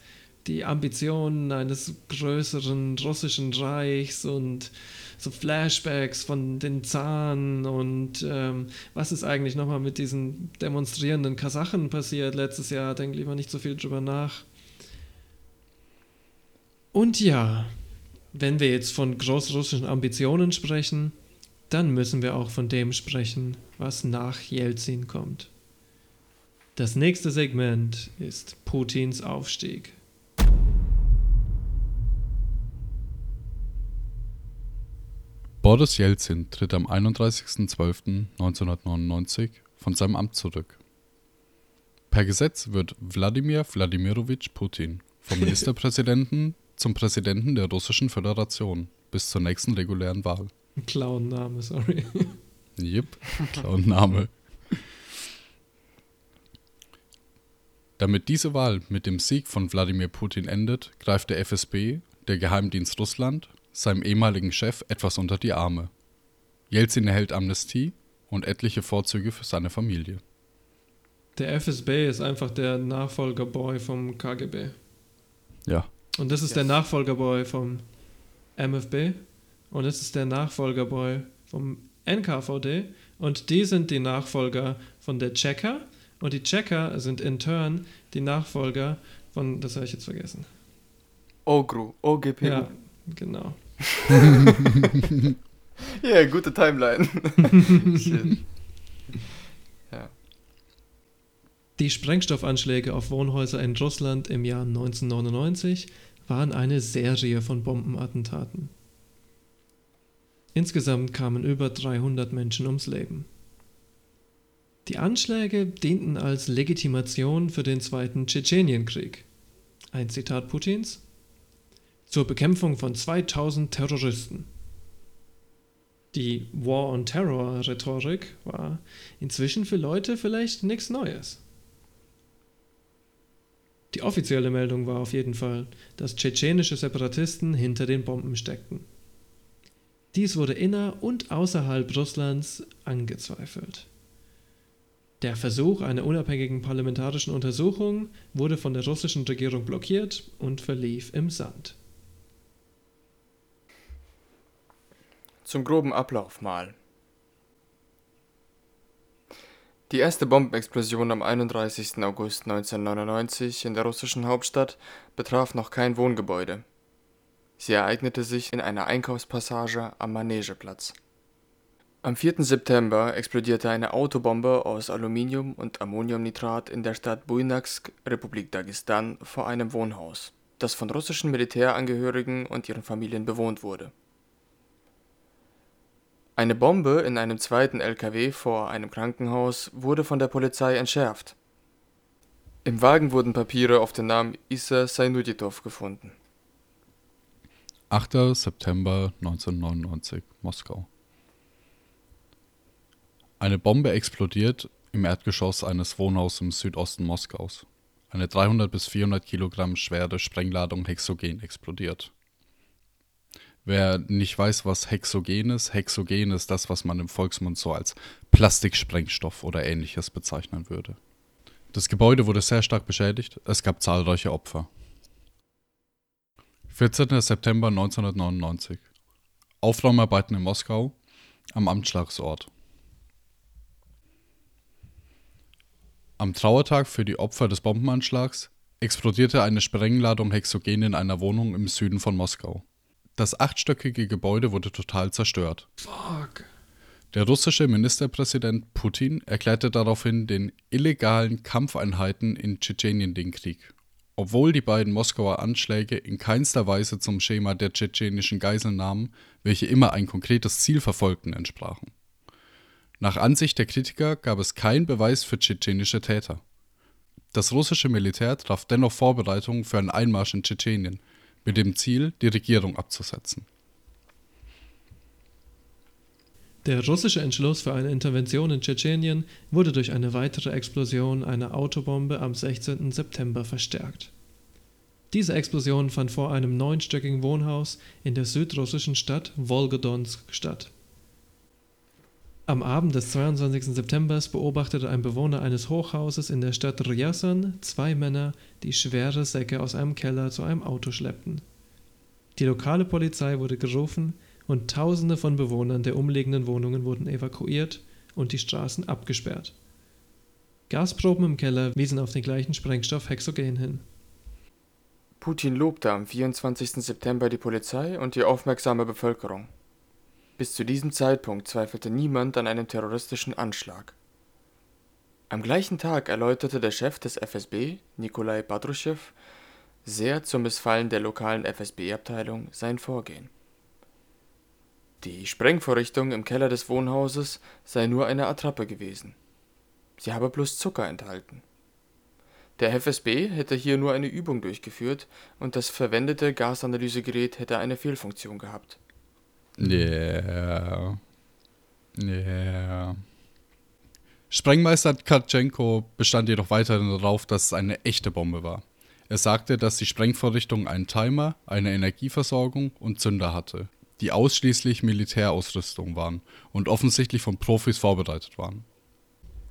die Ambitionen eines größeren russischen Reichs und so Flashbacks von den Zahn und ähm, was ist eigentlich nochmal mit diesen demonstrierenden Kasachen passiert letztes Jahr, denk lieber nicht so viel drüber nach. Und ja, wenn wir jetzt von großrussischen Ambitionen sprechen, dann müssen wir auch von dem sprechen, was nach Jelzin kommt. Das nächste Segment ist Putins Aufstieg. Boris Jelzin tritt am 31.12.1999 von seinem Amt zurück. Per Gesetz wird Wladimir Wladimirowitsch Putin vom [LAUGHS] Ministerpräsidenten zum Präsidenten der Russischen Föderation bis zur nächsten regulären Wahl. Clown-Name, sorry. Jep, klar Name. Damit diese Wahl mit dem Sieg von Wladimir Putin endet, greift der FSB, der Geheimdienst Russland, seinem ehemaligen Chef etwas unter die Arme. Jelzin erhält Amnestie und etliche Vorzüge für seine Familie. Der FSB ist einfach der Nachfolgerboy vom KGB. Ja, Und das ist der Nachfolgerboy vom MFB. Und das ist der Nachfolgerboy vom NKVD. Und die sind die Nachfolger von der Checker. Und die Checker sind in turn die Nachfolger von, das habe ich jetzt vergessen. OGRU, OGPU. Ja, genau. [LAUGHS] Ja, gute Timeline. [LAUGHS] Shit. Ja. Die Sprengstoffanschläge auf Wohnhäuser in Russland im Jahr 1999 waren eine Serie von Bombenattentaten. Insgesamt kamen über 300 Menschen ums Leben. Die Anschläge dienten als Legitimation für den Zweiten Tschetschenienkrieg. Ein Zitat Putins. Zur Bekämpfung von 2000 Terroristen. Die War on Terror-Rhetorik war inzwischen für Leute vielleicht nichts Neues. Die offizielle Meldung war auf jeden Fall, dass tschetschenische Separatisten hinter den Bomben steckten. Dies wurde inner- und außerhalb Russlands angezweifelt. Der Versuch einer unabhängigen parlamentarischen Untersuchung wurde von der russischen Regierung blockiert und verlief im Sand. Zum groben Ablauf mal. Die erste Bombenexplosion am 31. August 1999 in der russischen Hauptstadt betraf noch kein Wohngebäude. Sie ereignete sich in einer Einkaufspassage am Manegeplatz. Am 4. September explodierte eine Autobombe aus Aluminium und Ammoniumnitrat in der Stadt Buynaksk, Republik Dagestan, vor einem Wohnhaus, das von russischen Militärangehörigen und ihren Familien bewohnt wurde. Eine Bombe in einem zweiten LKW vor einem Krankenhaus wurde von der Polizei entschärft. Im Wagen wurden Papiere auf den Namen Issa Sainuditov gefunden. 8. September 1999, Moskau. Eine Bombe explodiert im Erdgeschoss eines Wohnhauses im Südosten Moskaus. Eine 300 bis 400 Kilogramm schwere Sprengladung Hexogen explodiert. Wer nicht weiß, was Hexogen ist, Hexogen ist das, was man im Volksmund so als Plastiksprengstoff oder ähnliches bezeichnen würde. Das Gebäude wurde sehr stark beschädigt, es gab zahlreiche Opfer. 14. September 1999. Aufräumarbeiten in Moskau am Anschlagsort. Am Trauertag für die Opfer des Bombenanschlags explodierte eine Sprengladung Hexogen in einer Wohnung im Süden von Moskau. Das achtstöckige Gebäude wurde total zerstört. Fuck. Der russische Ministerpräsident Putin erklärte daraufhin den illegalen Kampfeinheiten in Tschetschenien den Krieg, obwohl die beiden Moskauer Anschläge in keinster Weise zum Schema der tschetschenischen Geiselnahmen, welche immer ein konkretes Ziel verfolgten, entsprachen. Nach Ansicht der Kritiker gab es keinen Beweis für tschetschenische Täter. Das russische Militär traf dennoch Vorbereitungen für einen Einmarsch in Tschetschenien, mit dem Ziel, die Regierung abzusetzen. Der russische Entschluss für eine Intervention in Tschetschenien wurde durch eine weitere Explosion einer Autobombe am 16. September verstärkt. Diese Explosion fand vor einem neunstöckigen Wohnhaus in der südrussischen Stadt Wolgodonsk statt. Am Abend des 22. September beobachtete ein Bewohner eines Hochhauses in der Stadt Rjasan zwei Männer, die schwere Säcke aus einem Keller zu einem Auto schleppten. Die lokale Polizei wurde gerufen und Tausende von Bewohnern der umliegenden Wohnungen wurden evakuiert und die Straßen abgesperrt. Gasproben im Keller wiesen auf den gleichen Sprengstoff Hexogen hin. Putin lobte am 24. September die Polizei und die aufmerksame Bevölkerung. Bis zu diesem Zeitpunkt zweifelte niemand an einem terroristischen Anschlag. Am gleichen Tag erläuterte der Chef des FSB, Nikolai Patruschew, sehr zum Missfallen der lokalen FSB-Abteilung sein Vorgehen. Die Sprengvorrichtung im Keller des Wohnhauses sei nur eine Attrappe gewesen. Sie habe bloß Zucker enthalten. Der FSB hätte hier nur eine Übung durchgeführt und das verwendete Gasanalysegerät hätte eine Fehlfunktion gehabt. Yeah. Yeah. Sprengmeister Katschenko bestand jedoch weiterhin darauf, dass es eine echte Bombe war. Er sagte, dass die Sprengvorrichtung einen Timer, eine Energieversorgung und Zünder hatte die ausschließlich Militärausrüstung waren und offensichtlich von Profis vorbereitet waren.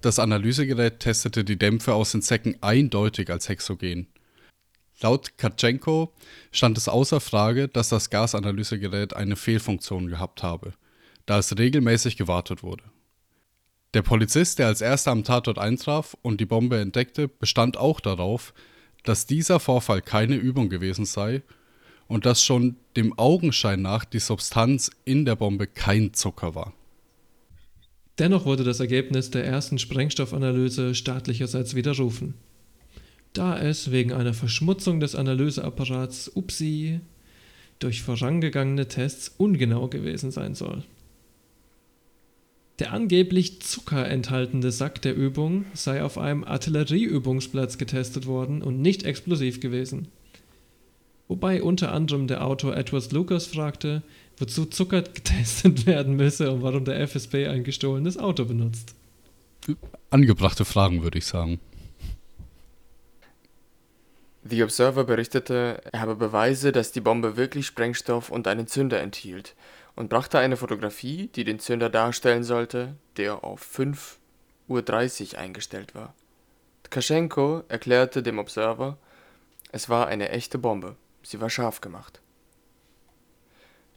Das Analysegerät testete die Dämpfe aus den Säcken eindeutig als Hexogen. Laut Katschenko stand es außer Frage, dass das Gasanalysegerät eine Fehlfunktion gehabt habe, da es regelmäßig gewartet wurde. Der Polizist, der als erster am Tatort eintraf und die Bombe entdeckte, bestand auch darauf, dass dieser Vorfall keine Übung gewesen sei und dass schon dem Augenschein nach die Substanz in der Bombe kein Zucker war. Dennoch wurde das Ergebnis der ersten Sprengstoffanalyse staatlicherseits widerrufen, da es wegen einer Verschmutzung des Analyseapparats UPSI durch vorangegangene Tests ungenau gewesen sein soll. Der angeblich Zucker enthaltende Sack der Übung sei auf einem Artillerieübungsplatz getestet worden und nicht explosiv gewesen wobei unter anderem der Autor Edward Lucas fragte, wozu Zucker getestet werden müsse und warum der FSB ein gestohlenes Auto benutzt. Angebrachte Fragen, würde ich sagen. The Observer berichtete, er habe Beweise, dass die Bombe wirklich Sprengstoff und einen Zünder enthielt und brachte eine Fotografie, die den Zünder darstellen sollte, der auf 5.30 Uhr eingestellt war. Tkaschenko erklärte dem Observer, es war eine echte Bombe. Sie war scharf gemacht.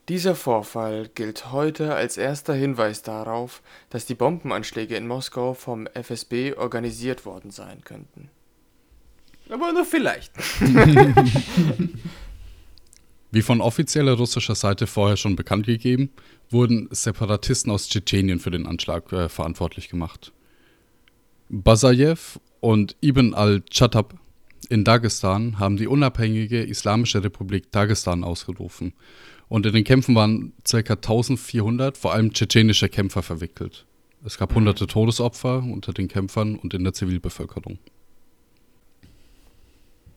Dieser Vorfall gilt heute als erster Hinweis darauf, dass die Bombenanschläge in Moskau vom FSB organisiert worden sein könnten. Aber nur vielleicht. [LAUGHS] Wie von offizieller russischer Seite vorher schon bekannt gegeben, wurden Separatisten aus Tschetschenien für den Anschlag äh, verantwortlich gemacht. Basajew und Ibn al-Chattab in Dagestan haben die unabhängige Islamische Republik Dagestan ausgerufen. Und in den Kämpfen waren ca. 1400, vor allem tschetschenische Kämpfer verwickelt. Es gab hunderte Todesopfer unter den Kämpfern und in der Zivilbevölkerung.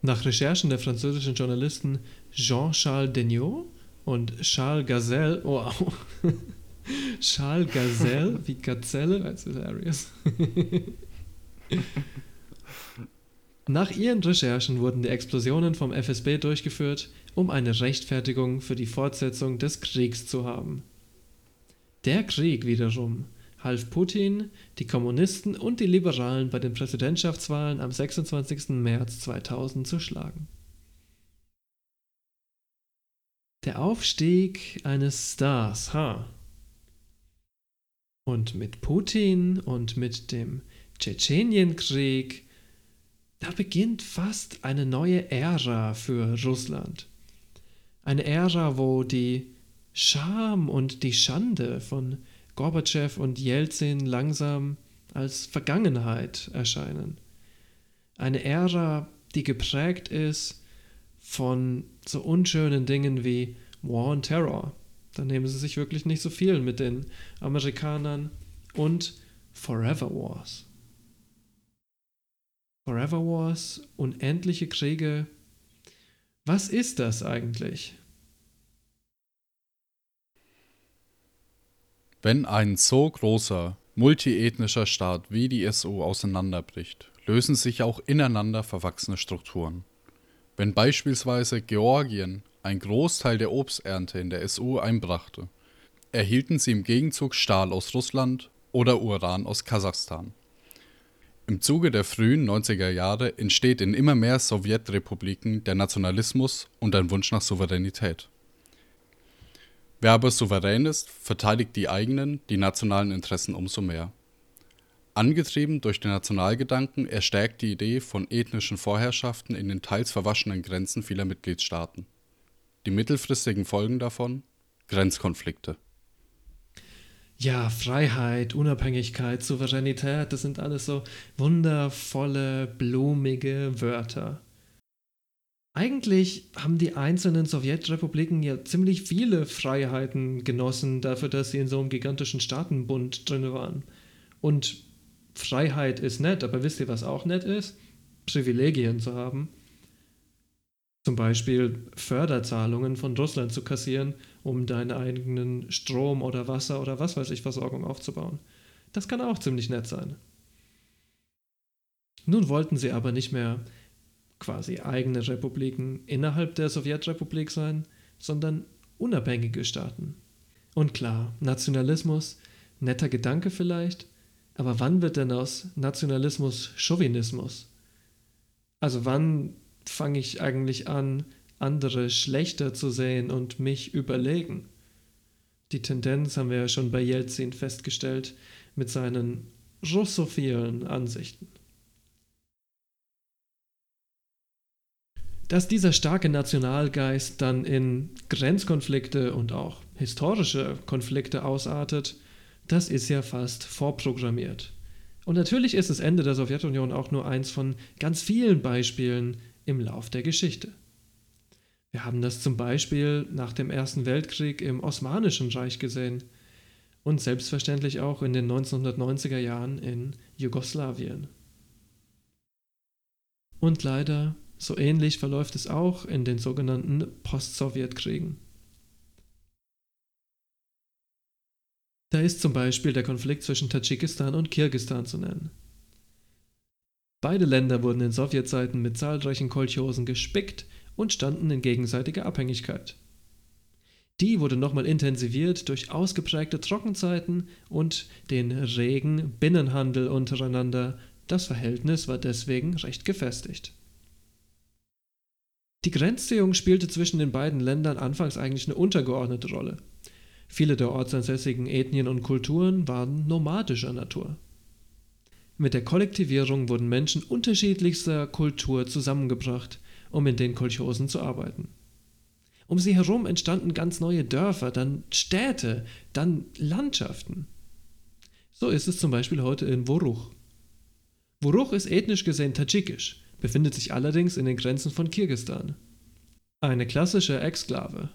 Nach Recherchen der französischen Journalisten Jean-Charles Deniot und Charles Gazelle, wow, [LAUGHS] Charles Gazelle, wie Gazelle, als hilarious. [LAUGHS] Nach ihren Recherchen wurden die Explosionen vom FSB durchgeführt, um eine Rechtfertigung für die Fortsetzung des Kriegs zu haben. Der Krieg wiederum half Putin, die Kommunisten und die Liberalen bei den Präsidentschaftswahlen am 26. März 2000 zu schlagen. Der Aufstieg eines Stars, ha. Und mit Putin und mit dem Tschetschenienkrieg da beginnt fast eine neue Ära für Russland. Eine Ära, wo die Scham und die Schande von Gorbatschow und Jelzin langsam als Vergangenheit erscheinen. Eine Ära, die geprägt ist von so unschönen Dingen wie War on Terror. Da nehmen sie sich wirklich nicht so viel mit den Amerikanern und Forever Wars. Forever Wars, unendliche Kriege. Was ist das eigentlich? Wenn ein so großer, multiethnischer Staat wie die SU auseinanderbricht, lösen sich auch ineinander verwachsene Strukturen. Wenn beispielsweise Georgien ein Großteil der Obsternte in der SU einbrachte, erhielten sie im Gegenzug Stahl aus Russland oder Uran aus Kasachstan. Im Zuge der frühen 90er Jahre entsteht in immer mehr Sowjetrepubliken der Nationalismus und ein Wunsch nach Souveränität. Wer aber souverän ist, verteidigt die eigenen, die nationalen Interessen umso mehr. Angetrieben durch den Nationalgedanken erstärkt die Idee von ethnischen Vorherrschaften in den teils verwaschenen Grenzen vieler Mitgliedstaaten. Die mittelfristigen Folgen davon? Grenzkonflikte. Ja, Freiheit, Unabhängigkeit, Souveränität, das sind alles so wundervolle, blumige Wörter. Eigentlich haben die einzelnen Sowjetrepubliken ja ziemlich viele Freiheiten genossen dafür, dass sie in so einem gigantischen Staatenbund drin waren. Und Freiheit ist nett, aber wisst ihr, was auch nett ist? Privilegien zu haben. Zum Beispiel Förderzahlungen von Russland zu kassieren, um deinen eigenen Strom oder Wasser oder was weiß ich Versorgung aufzubauen. Das kann auch ziemlich nett sein. Nun wollten sie aber nicht mehr quasi eigene Republiken innerhalb der Sowjetrepublik sein, sondern unabhängige Staaten. Und klar, Nationalismus, netter Gedanke vielleicht, aber wann wird denn aus Nationalismus Chauvinismus? Also wann fange ich eigentlich an, andere schlechter zu sehen und mich überlegen. Die Tendenz haben wir ja schon bei Jelzin festgestellt mit seinen russophilen Ansichten. Dass dieser starke Nationalgeist dann in Grenzkonflikte und auch historische Konflikte ausartet, das ist ja fast vorprogrammiert. Und natürlich ist das Ende der Sowjetunion auch nur eins von ganz vielen Beispielen, im Lauf der Geschichte. Wir haben das zum Beispiel nach dem Ersten Weltkrieg im Osmanischen Reich gesehen und selbstverständlich auch in den 1990er Jahren in Jugoslawien. Und leider, so ähnlich verläuft es auch in den sogenannten Post-Sowjet-Kriegen. Da ist zum Beispiel der Konflikt zwischen Tadschikistan und Kirgistan zu nennen. Beide Länder wurden in Sowjetzeiten mit zahlreichen Kolchosen gespickt und standen in gegenseitiger Abhängigkeit. Die wurde nochmal intensiviert durch ausgeprägte Trockenzeiten und den regen Binnenhandel untereinander. Das Verhältnis war deswegen recht gefestigt. Die Grenzziehung spielte zwischen den beiden Ländern anfangs eigentlich eine untergeordnete Rolle. Viele der ortsansässigen Ethnien und Kulturen waren nomadischer Natur. Mit der Kollektivierung wurden Menschen unterschiedlichster Kultur zusammengebracht, um in den Kolchosen zu arbeiten. Um sie herum entstanden ganz neue Dörfer, dann Städte, dann Landschaften. So ist es zum Beispiel heute in Woruch. Woruch ist ethnisch gesehen tadschikisch, befindet sich allerdings in den Grenzen von Kirgistan. Eine klassische Exklave.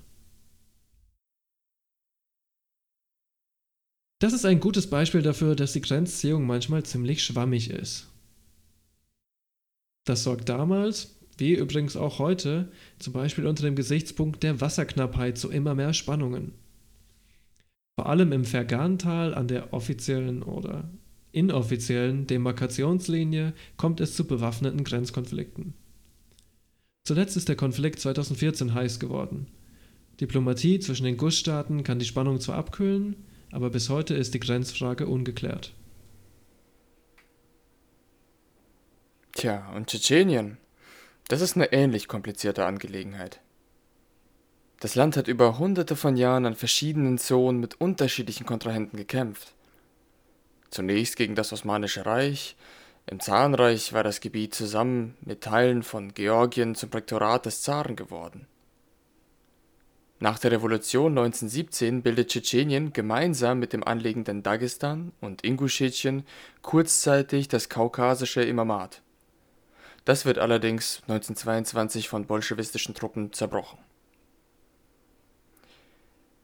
Das ist ein gutes Beispiel dafür, dass die Grenzziehung manchmal ziemlich schwammig ist. Das sorgt damals, wie übrigens auch heute, zum Beispiel unter dem Gesichtspunkt der Wasserknappheit zu immer mehr Spannungen. Vor allem im Fergantal an der offiziellen oder inoffiziellen Demarkationslinie kommt es zu bewaffneten Grenzkonflikten. Zuletzt ist der Konflikt 2014 heiß geworden. Diplomatie zwischen den Gussstaaten kann die Spannung zwar abkühlen, aber bis heute ist die Grenzfrage ungeklärt. Tja, und Tschetschenien? Das ist eine ähnlich komplizierte Angelegenheit. Das Land hat über hunderte von Jahren an verschiedenen Zonen mit unterschiedlichen Kontrahenten gekämpft. Zunächst gegen das Osmanische Reich, im Zarenreich war das Gebiet zusammen mit Teilen von Georgien zum Prektorat des Zaren geworden. Nach der Revolution 1917 bildet Tschetschenien gemeinsam mit dem anliegenden Dagestan und Ingushetien kurzzeitig das kaukasische Imamat. Das wird allerdings 1922 von bolschewistischen Truppen zerbrochen.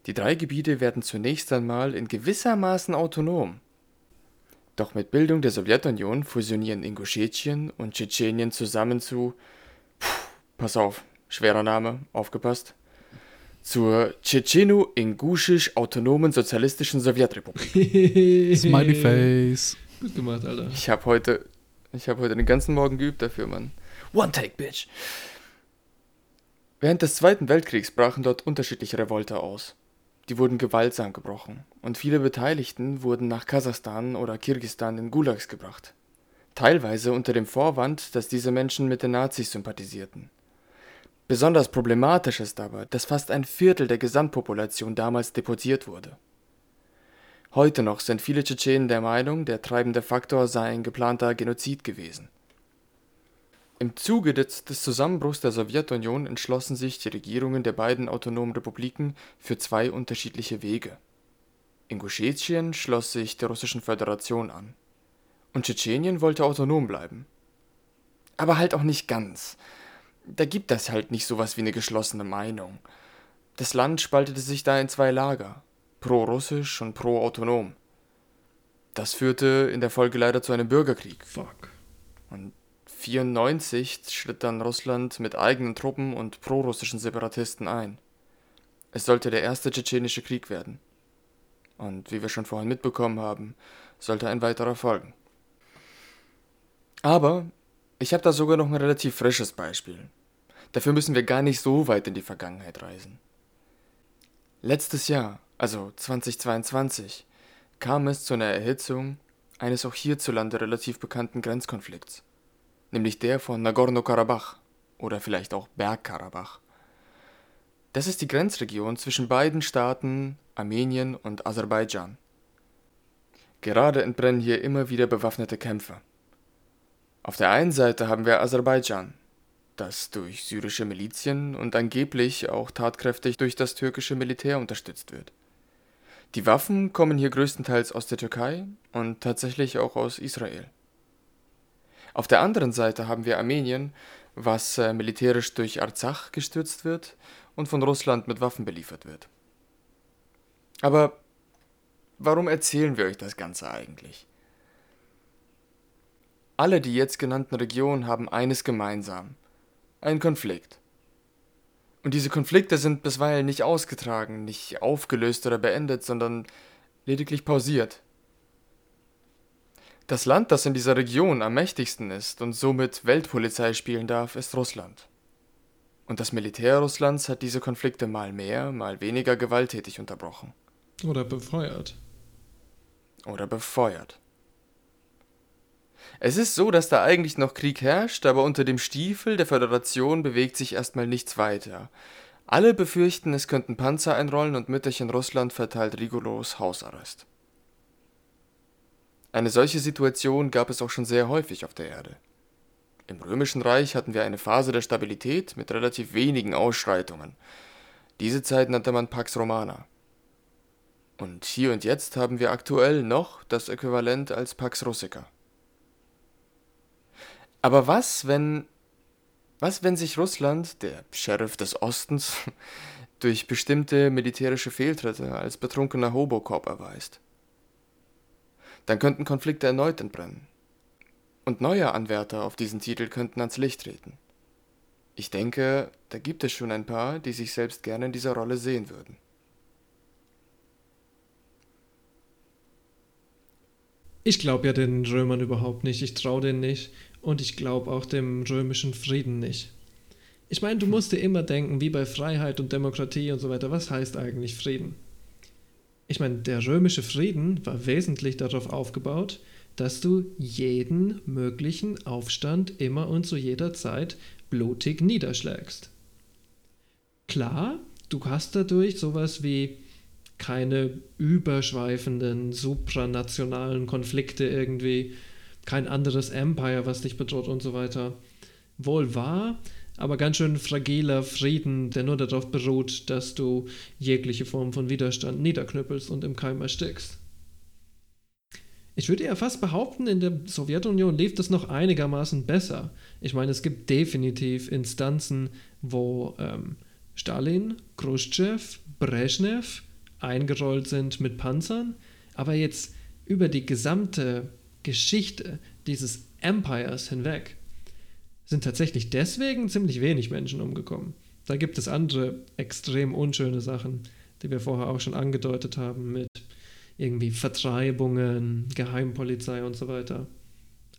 Die drei Gebiete werden zunächst einmal in gewissermaßen autonom. Doch mit Bildung der Sowjetunion fusionieren Ingushetien und Tschetschenien zusammen zu, puh, pass auf, schwerer Name, aufgepasst, zur Tschetscheno-Inguschisch-Autonomen Sozialistischen Sowjetrepublik. [LAUGHS] Smiley Face. Gut gemacht, Alter. Ich habe heute, ich habe heute den ganzen Morgen geübt dafür, Mann. One take, bitch. Während des Zweiten Weltkriegs brachen dort unterschiedliche Revolte aus. Die wurden gewaltsam gebrochen und viele Beteiligten wurden nach Kasachstan oder Kirgisistan in Gulags gebracht. Teilweise unter dem Vorwand, dass diese Menschen mit den Nazis sympathisierten. Besonders problematisch ist aber, dass fast ein Viertel der Gesamtpopulation damals deportiert wurde. Heute noch sind viele Tschetschenen der Meinung, der treibende Faktor sei ein geplanter Genozid gewesen. Im Zuge des, Zusammenbruchs der Sowjetunion entschlossen sich die Regierungen der beiden autonomen Republiken für zwei unterschiedliche Wege. Ingushetien schloss sich der Russischen Föderation an. Und Tschetschenien wollte autonom bleiben. Aber halt auch nicht ganz. Da gibt es halt nicht sowas wie eine geschlossene Meinung. Das Land spaltete sich da in zwei Lager, pro-russisch und pro-autonom. Das führte in der Folge leider zu einem Bürgerkrieg. Fuck. Und 94 schritt dann Russland mit eigenen Truppen und prorussischen Separatisten ein. Es sollte der erste tschetschenische Krieg werden. Und wie wir schon vorhin mitbekommen haben, sollte ein weiterer folgen. Aber ich habe da sogar noch ein relativ frisches Beispiel. Dafür müssen wir gar nicht so weit in die Vergangenheit reisen. Letztes Jahr, also 2022, kam es zu einer Erhitzung eines auch hierzulande relativ bekannten Grenzkonflikts nämlich der von Nagorno-Karabach oder vielleicht auch Bergkarabach. Das ist die Grenzregion zwischen beiden Staaten Armenien und Aserbaidschan. Gerade entbrennen hier immer wieder bewaffnete Kämpfe. Auf der einen Seite haben wir Aserbaidschan, das durch syrische Milizien und angeblich auch tatkräftig durch das türkische Militär unterstützt wird. Die Waffen kommen hier größtenteils aus der Türkei und tatsächlich auch aus Israel. Auf der anderen Seite haben wir Armenien, was äh, militärisch durch Arzach gestürzt wird und von Russland mit Waffen beliefert wird. Aber warum erzählen wir euch das Ganze eigentlich? Alle die jetzt genannten Regionen haben eines gemeinsam. Einen Konflikt. Und diese Konflikte sind bisweilen nicht ausgetragen, nicht aufgelöst oder beendet, sondern lediglich pausiert. Das Land, das in dieser Region am mächtigsten ist und somit Weltpolizei spielen darf, ist Russland. Und das Militär Russlands hat diese Konflikte mal mehr, mal weniger gewalttätig unterbrochen. Oder befeuert. Oder befeuert. Es ist so, dass da eigentlich noch Krieg herrscht, aber unter dem Stiefel der Föderation bewegt sich erstmal nichts weiter. Alle befürchten, es könnten Panzer einrollen und Mütterchen Russland verteilt rigoros Hausarrest. Eine solche Situation gab es auch schon sehr häufig auf der Erde. Im Römischen Reich hatten wir eine Phase der Stabilität mit relativ wenigen Ausschreitungen. Diese Zeit nannte man Pax Romana. Und hier und jetzt haben wir aktuell noch das Äquivalent als Pax Russica. Aber was, wenn was, wenn sich Russland, der Sheriff des Ostens, [LAUGHS] durch bestimmte militärische Fehltritte als betrunkener Hobocop erweist? Dann könnten Konflikte erneut entbrennen. Und neue Anwärter auf diesen Titel könnten ans Licht treten. Ich denke, da gibt es schon ein paar, die sich selbst gerne in dieser Rolle sehen würden. Ich glaube ja den Römern überhaupt nicht, ich traue denen nicht und ich glaube auch dem römischen Frieden nicht. Ich meine, du musst dir immer denken, wie bei Freiheit und Demokratie und so weiter, was heißt eigentlich Frieden? Ich meine, der römische Frieden war wesentlich darauf aufgebaut, dass du jeden möglichen Aufstand immer und zu jeder Zeit blutig niederschlägst. Klar, du hast dadurch sowas wie keine überschweifenden, supranationalen Konflikte irgendwie, kein anderes Empire, was dich bedroht und so weiter. Wohl wahr, aber ganz schön fragiler Frieden, der nur darauf beruht, dass du jegliche Form von Widerstand niederknüppelst und im Keim erstickst. Ich würde ja fast behaupten, in der Sowjetunion lief das noch einigermaßen besser. Ich meine, es gibt definitiv Instanzen, wo ähm, Stalin, Khrushchev, Brezhnev eingerollt sind mit Panzern, aber jetzt über die gesamte Geschichte dieses Empires hinweg sind tatsächlich deswegen ziemlich wenig Menschen umgekommen. Da gibt es andere extrem unschöne Sachen, die wir vorher auch schon angedeutet haben, mit irgendwie Vertreibungen, Geheimpolizei und so weiter.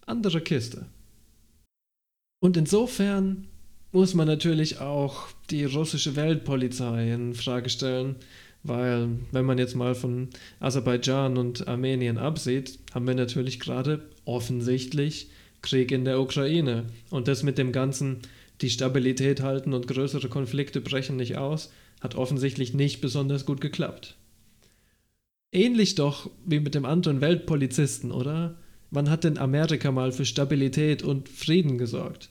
Andere Kiste. Und insofern muss man natürlich auch die russische Weltpolizei in Frage stellen, weil wenn man jetzt mal von Aserbaidschan und Armenien absieht, haben wir natürlich gerade offensichtlich Krieg in der Ukraine. Und das mit dem Ganzen, die Stabilität halten und größere Konflikte brechen nicht aus, hat offensichtlich nicht besonders gut geklappt. Ähnlich doch wie mit dem anderen Weltpolizisten, oder? Wann hat denn Amerika mal für Stabilität und Frieden gesorgt?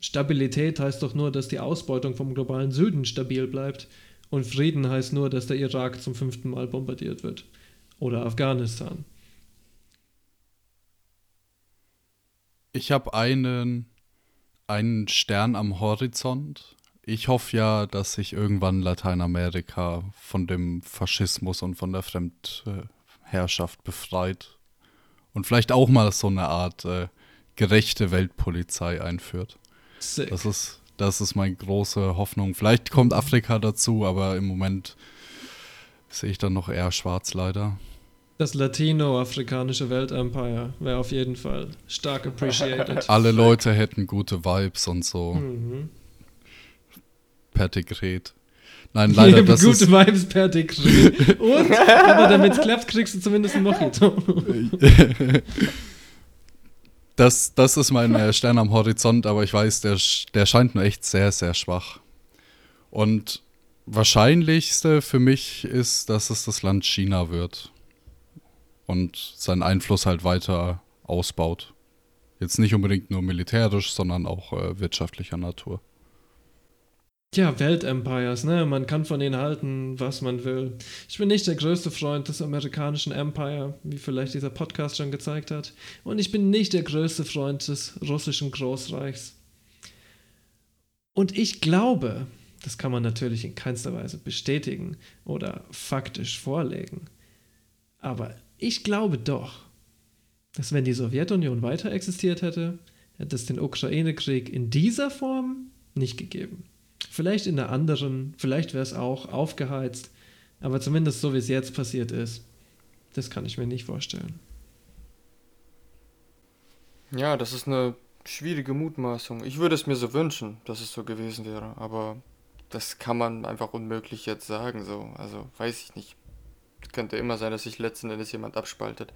Stabilität heißt doch nur, dass die Ausbeutung vom globalen Süden stabil bleibt. Und Frieden heißt nur, dass der Irak zum fünften Mal bombardiert wird. Oder Afghanistan. Ich habe einen, einen Stern am Horizont. Ich hoffe ja, dass sich irgendwann Lateinamerika von dem Faschismus und von der Fremdherrschaft befreit. Und vielleicht auch mal so eine Art äh, gerechte Weltpolizei einführt. Sick. Das ist, das ist meine große Hoffnung. Vielleicht kommt Afrika dazu, aber im Moment sehe ich dann noch eher schwarz leider. Das latino-afrikanische Weltempire wäre auf jeden Fall stark appreciated. [LAUGHS] Alle Leute hätten gute Vibes und so. Mhm. Per Dekret. Nein, leider, [LAUGHS] das Gute ist, Vibes per Dekret. Und, aber damit es klappt, kriegst du zumindest ein Mojito. [LAUGHS] das, das ist mein äh, Stern am Horizont, aber ich weiß, der, der scheint nur echt sehr, sehr schwach. Und wahrscheinlichste für mich ist, dass es das Land China wird. Und seinen Einfluss halt weiter ausbaut. Jetzt nicht unbedingt nur militärisch, sondern auch äh, wirtschaftlicher Natur. Ja, Weltempires, ne? Man kann von ihnen halten, was man will. Ich bin nicht der größte Freund des amerikanischen Empire, wie vielleicht dieser Podcast schon gezeigt hat. Und ich bin nicht der größte Freund des russischen Großreichs. Und ich glaube, das kann man natürlich in keinster Weise bestätigen oder faktisch vorlegen. Aber ich glaube doch, dass wenn die Sowjetunion weiter existiert hätte, hätte es den Ukraine-Krieg in dieser Form nicht gegeben. Vielleicht in einer anderen, vielleicht wäre es auch aufgeheizt, aber zumindest so wie es jetzt passiert ist, das kann ich mir nicht vorstellen. Ja, das ist eine schwierige Mutmaßung. Ich würde es mir so wünschen, dass es so gewesen wäre, aber das kann man einfach unmöglich jetzt sagen, so. Also, weiß ich nicht. Könnte immer sein, dass sich letzten Endes jemand abspaltet.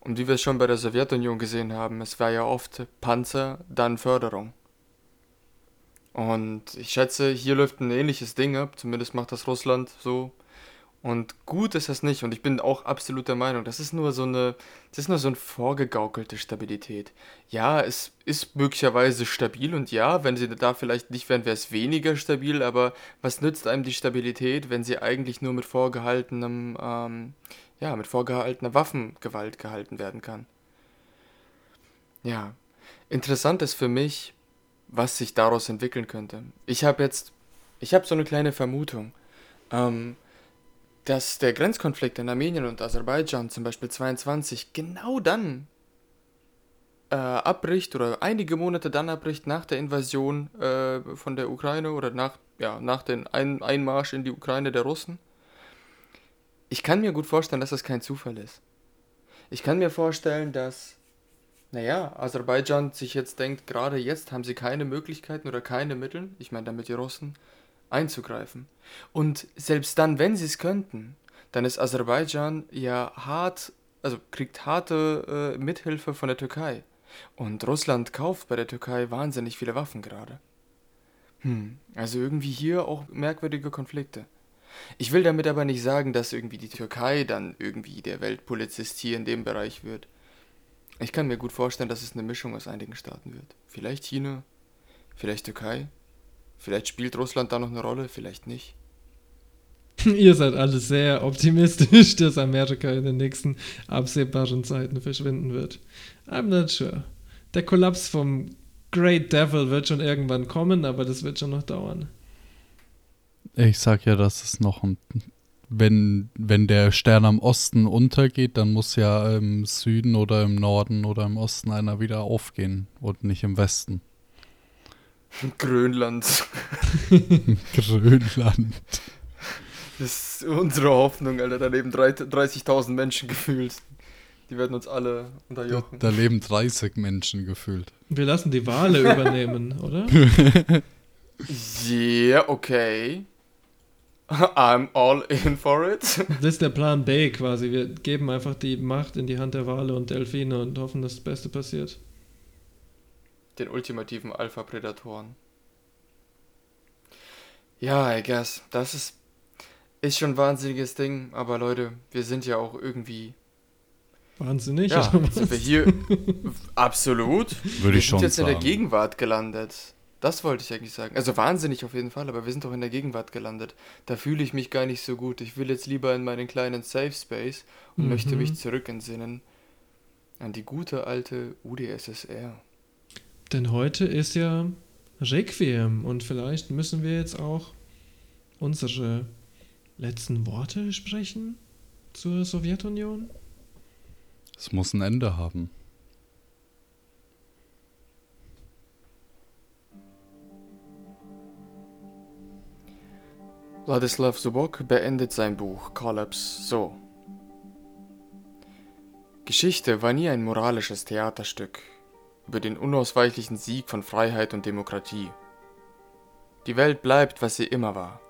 Und wie wir es schon bei der Sowjetunion gesehen haben, es war ja oft Panzer, dann Förderung. Und ich schätze, hier läuft ein ähnliches Ding ab, zumindest macht das Russland so. Und gut ist das nicht und ich bin auch absolut der Meinung, das ist nur so eine, das ist nur so eine vorgegaukelte Stabilität. Ja, es ist möglicherweise stabil und ja, wenn sie da vielleicht nicht wären, wäre es weniger stabil, aber was nützt einem die Stabilität, wenn sie eigentlich nur mit vorgehaltenem, ähm, ja, mit vorgehaltener Waffengewalt gehalten werden kann? Ja, interessant ist für mich, was sich daraus entwickeln könnte. Ich habe jetzt, ich habe so eine kleine Vermutung, ähm, dass der Grenzkonflikt in Armenien und Aserbaidschan zum Beispiel 22 genau dann äh, abbricht oder einige Monate dann abbricht nach der Invasion äh, von der Ukraine oder nach, ja, nach dem Ein Einmarsch in die Ukraine der Russen. Ich kann mir gut vorstellen, dass das kein Zufall ist. Ich kann mir vorstellen, dass naja, Aserbaidschan sich jetzt denkt, gerade jetzt haben sie keine Möglichkeiten oder keine Mittel, ich meine damit die Russen, einzugreifen. Und selbst dann, wenn sie es könnten, dann ist Aserbaidschan ja hart, also kriegt harte äh, Mithilfe von der Türkei. Und Russland kauft bei der Türkei wahnsinnig viele Waffen gerade. Hm, also irgendwie hier auch merkwürdige Konflikte. Ich will damit aber nicht sagen, dass irgendwie die Türkei dann irgendwie der Weltpolizist hier in dem Bereich wird. Ich kann mir gut vorstellen, dass es eine Mischung aus einigen Staaten wird. Vielleicht China, vielleicht Türkei, Vielleicht spielt Russland da noch eine Rolle, vielleicht nicht. [LAUGHS] Ihr seid alle sehr optimistisch, [LAUGHS] dass Amerika in den nächsten absehbaren Zeiten verschwinden wird. I'm not sure. Der Kollaps vom Great Devil wird schon irgendwann kommen, aber das wird schon noch dauern. Ich sag ja, dass es noch ein. Wenn, wenn der Stern am Osten untergeht, dann muss ja im Süden oder im Norden oder im Osten einer wieder aufgehen und nicht im Westen. Grönland. [LAUGHS] Grönland. Das ist unsere Hoffnung, Alter. Da leben drei- 30.000 Menschen gefühlt. Die werden uns alle unterjochen. Da leben 30 Menschen gefühlt. Wir lassen die Wale [LAUGHS] übernehmen, oder? Yeah, okay. I'm all in for it. Das ist der Plan B quasi. Wir geben einfach die Macht in die Hand der Wale und Delfine und hoffen, dass das Beste passiert. Den ultimativen Alpha-Prädatoren. Ja, I guess. Das ist, ist schon ein wahnsinniges Ding. Aber Leute, wir sind ja auch irgendwie. Wahnsinnig. Ja, [LAUGHS] sind wir hier. Absolut. Würde wir ich schon sind jetzt in der sagen. Gegenwart gelandet. Das wollte ich eigentlich sagen. Also wahnsinnig auf jeden Fall, aber wir sind doch in der Gegenwart gelandet. Da fühle ich mich gar nicht so gut. Ich will jetzt lieber in meinen kleinen Safe Space und Mhm. möchte mich zurückentsinnen an die gute alte UdSSR. Denn heute ist ja Requiem und vielleicht müssen wir jetzt auch unsere letzten Worte sprechen zur Sowjetunion. Es muss ein Ende haben. Wladislav Subok beendet sein Buch Collapse so. Geschichte war nie ein moralisches Theaterstück über den unausweichlichen Sieg von Freiheit und Demokratie. Die Welt bleibt, was sie immer war.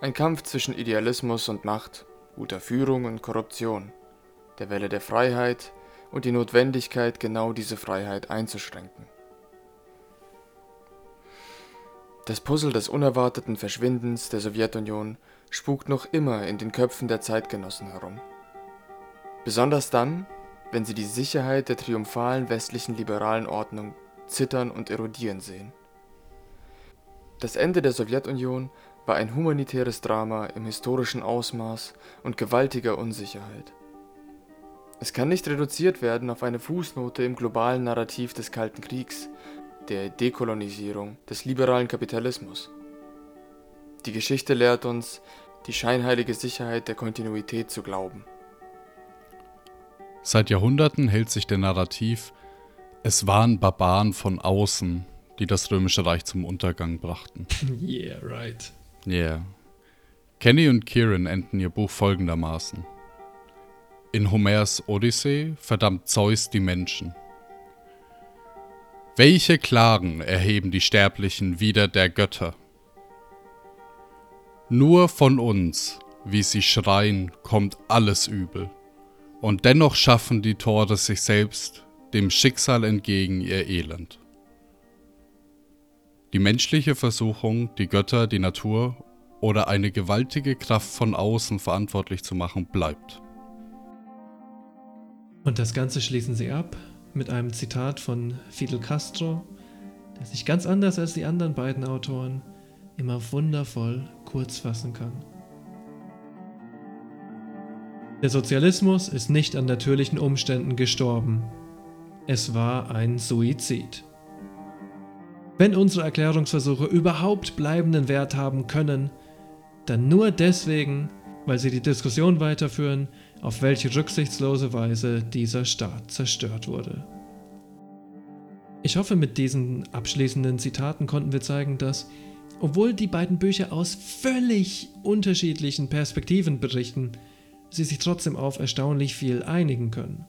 Ein Kampf zwischen Idealismus und Macht, guter Führung und Korruption, der Welle der Freiheit und die Notwendigkeit, genau diese Freiheit einzuschränken. Das Puzzle des unerwarteten Verschwindens der Sowjetunion spukt noch immer in den Köpfen der Zeitgenossen herum. Besonders dann, wenn sie die Sicherheit der triumphalen westlichen liberalen Ordnung zittern und erodieren sehen. Das Ende der Sowjetunion war ein humanitäres Drama im historischen Ausmaß und gewaltiger Unsicherheit. Es kann nicht reduziert werden auf eine Fußnote im globalen Narrativ des Kalten Kriegs, der Dekolonisierung, des liberalen Kapitalismus. Die Geschichte lehrt uns, die scheinheilige Sicherheit der Kontinuität zu glauben. Seit Jahrhunderten hält sich der Narrativ, es waren Barbaren von außen, die das Römische Reich zum Untergang brachten. [LAUGHS] Yeah, right. Yeah. Kenny und Kieran enden ihr Buch folgendermaßen. In Homers Odyssee verdammt Zeus die Menschen. Welche Klagen erheben die Sterblichen wider der Götter? Nur von uns, wie sie schreien, kommt alles übel. Und dennoch schaffen die Tore sich selbst, dem Schicksal entgegen ihr Elend. Die menschliche Versuchung, die Götter, die Natur oder eine gewaltige Kraft von außen verantwortlich zu machen, bleibt. Und das Ganze schließen sie ab mit einem Zitat von Fidel Castro, der sich ganz anders als die anderen beiden Autoren immer wundervoll kurz fassen kann. Der Sozialismus ist nicht an natürlichen Umständen gestorben. Es war ein Suizid. Wenn unsere Erklärungsversuche überhaupt bleibenden Wert haben können, dann nur deswegen, weil sie die Diskussion weiterführen, auf welche rücksichtslose Weise dieser Staat zerstört wurde. Ich hoffe, mit diesen abschließenden Zitaten konnten wir zeigen, dass, obwohl die beiden Bücher aus völlig unterschiedlichen Perspektiven berichten, sie sich trotzdem auf erstaunlich viel einigen können.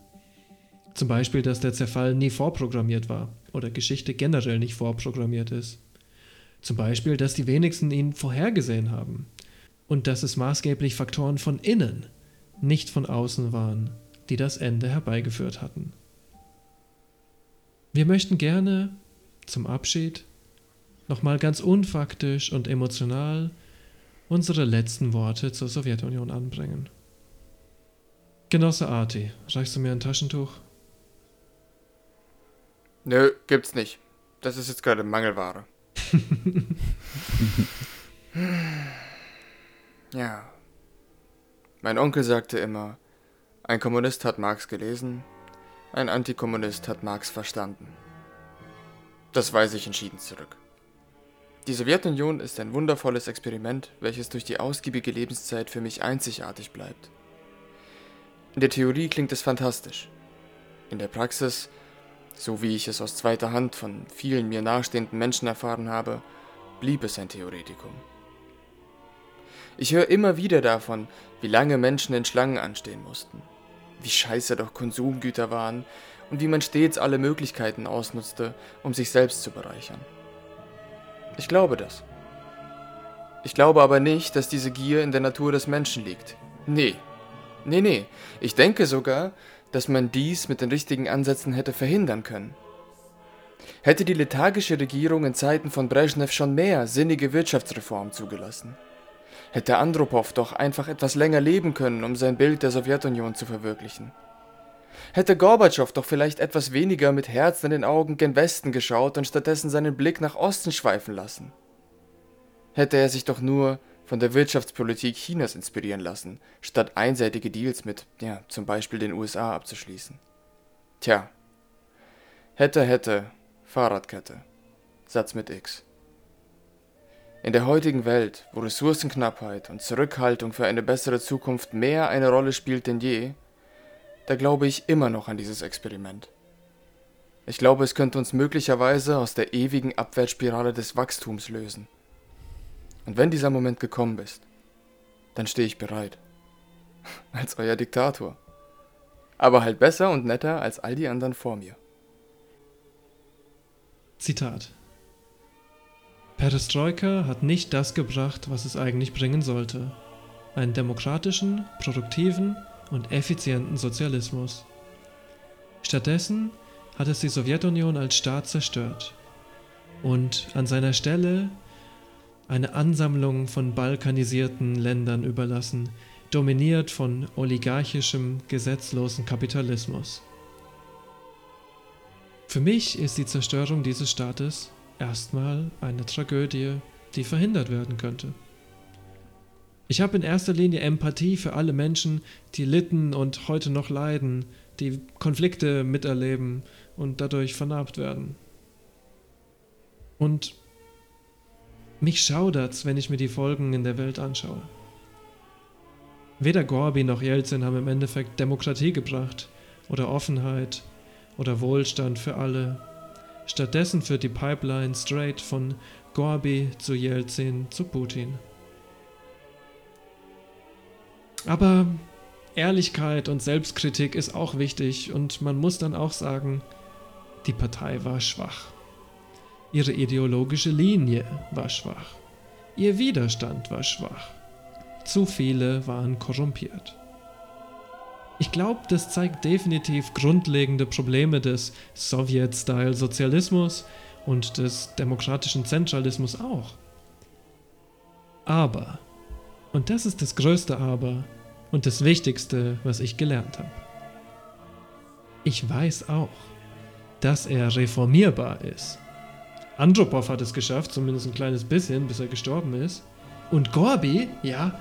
Zum Beispiel, dass der Zerfall nie vorprogrammiert war oder Geschichte generell nicht vorprogrammiert ist. Zum Beispiel, dass die wenigsten ihn vorhergesehen haben und dass es maßgeblich Faktoren von innen, nicht von außen waren, die das Ende herbeigeführt hatten. Wir möchten gerne zum Abschied nochmal ganz unfaktisch und emotional unsere letzten Worte zur Sowjetunion anbringen. Genosse Arti, reichst du mir ein Taschentuch? Nö, gibt's nicht. Das ist jetzt gerade Mangelware. [LAUGHS] Ja. Mein Onkel sagte immer, ein Kommunist hat Marx gelesen, ein Antikommunist hat Marx verstanden. Das weise ich entschieden zurück. Die Sowjetunion ist ein wundervolles Experiment, welches durch die ausgiebige Lebenszeit für mich einzigartig bleibt. In der Theorie klingt es fantastisch. In der Praxis, so wie ich es aus zweiter Hand von vielen mir nahestehenden Menschen erfahren habe, blieb es ein Theoretikum. Ich höre immer wieder davon, wie lange Menschen in Schlangen anstehen mussten, wie scheiße doch Konsumgüter waren und wie man stets alle Möglichkeiten ausnutzte, um sich selbst zu bereichern. Ich glaube das. Ich glaube aber nicht, dass diese Gier in der Natur des Menschen liegt. Nee. Nee, nee. Ich denke sogar, dass man dies mit den richtigen Ansätzen hätte verhindern können. Hätte die lethargische Regierung in Zeiten von Brezhnev schon mehr sinnige Wirtschaftsreformen zugelassen. Hätte Andropov doch einfach etwas länger leben können, um sein Bild der Sowjetunion zu verwirklichen. Hätte Gorbatschow doch vielleicht etwas weniger mit Herz in den Augen gen Westen geschaut und stattdessen seinen Blick nach Osten schweifen lassen. Hätte er sich doch nur von der Wirtschaftspolitik Chinas inspirieren lassen, statt einseitige Deals mit, ja, zum Beispiel den USA abzuschließen. Tja. Hätte, hätte, Fahrradkette. Satz mit X. In der heutigen Welt, wo Ressourcenknappheit und Zurückhaltung für eine bessere Zukunft mehr eine Rolle spielt denn je, da glaube ich immer noch an dieses Experiment. Ich glaube, es könnte uns möglicherweise aus der ewigen Abwärtsspirale des Wachstums lösen. Und wenn dieser Moment gekommen ist, dann stehe ich bereit. [LAUGHS] Als euer Diktator. Aber halt besser und netter als all die anderen vor mir. Zitat. Perestroika hat nicht das gebracht, was es eigentlich bringen sollte. Einen demokratischen, produktiven und effizienten Sozialismus. Stattdessen hat es die Sowjetunion als Staat zerstört und an seiner Stelle eine Ansammlung von balkanisierten Ländern überlassen, dominiert von oligarchischem, gesetzlosen Kapitalismus. Für mich ist die Zerstörung dieses Staates erstmal eine Tragödie, die verhindert werden könnte. Ich habe in erster Linie Empathie für alle Menschen, die litten und heute noch leiden, die Konflikte miterleben und dadurch vernarbt werden. Und mich schaudert's, wenn ich mir die Folgen in der Welt anschaue. Weder Gorbi noch Jelzin haben im Endeffekt Demokratie gebracht oder Offenheit oder Wohlstand für alle. Stattdessen führt die Pipeline straight von Gorbi zu Jelzin zu Putin. Aber Ehrlichkeit und Selbstkritik ist auch wichtig und man muss dann auch sagen, die Partei war schwach. Ihre ideologische Linie war schwach. Ihr Widerstand war schwach. Zu viele waren korrumpiert. Ich glaube, das zeigt definitiv grundlegende Probleme des Sowjet-Style-Sozialismus und des demokratischen Zentralismus auch. Aber, und das ist das größte Aber und das Wichtigste, was ich gelernt habe. Ich weiß auch, dass er reformierbar ist. Andropov hat es geschafft, zumindest ein kleines bisschen, bis er gestorben ist. Und Gorbi, ja,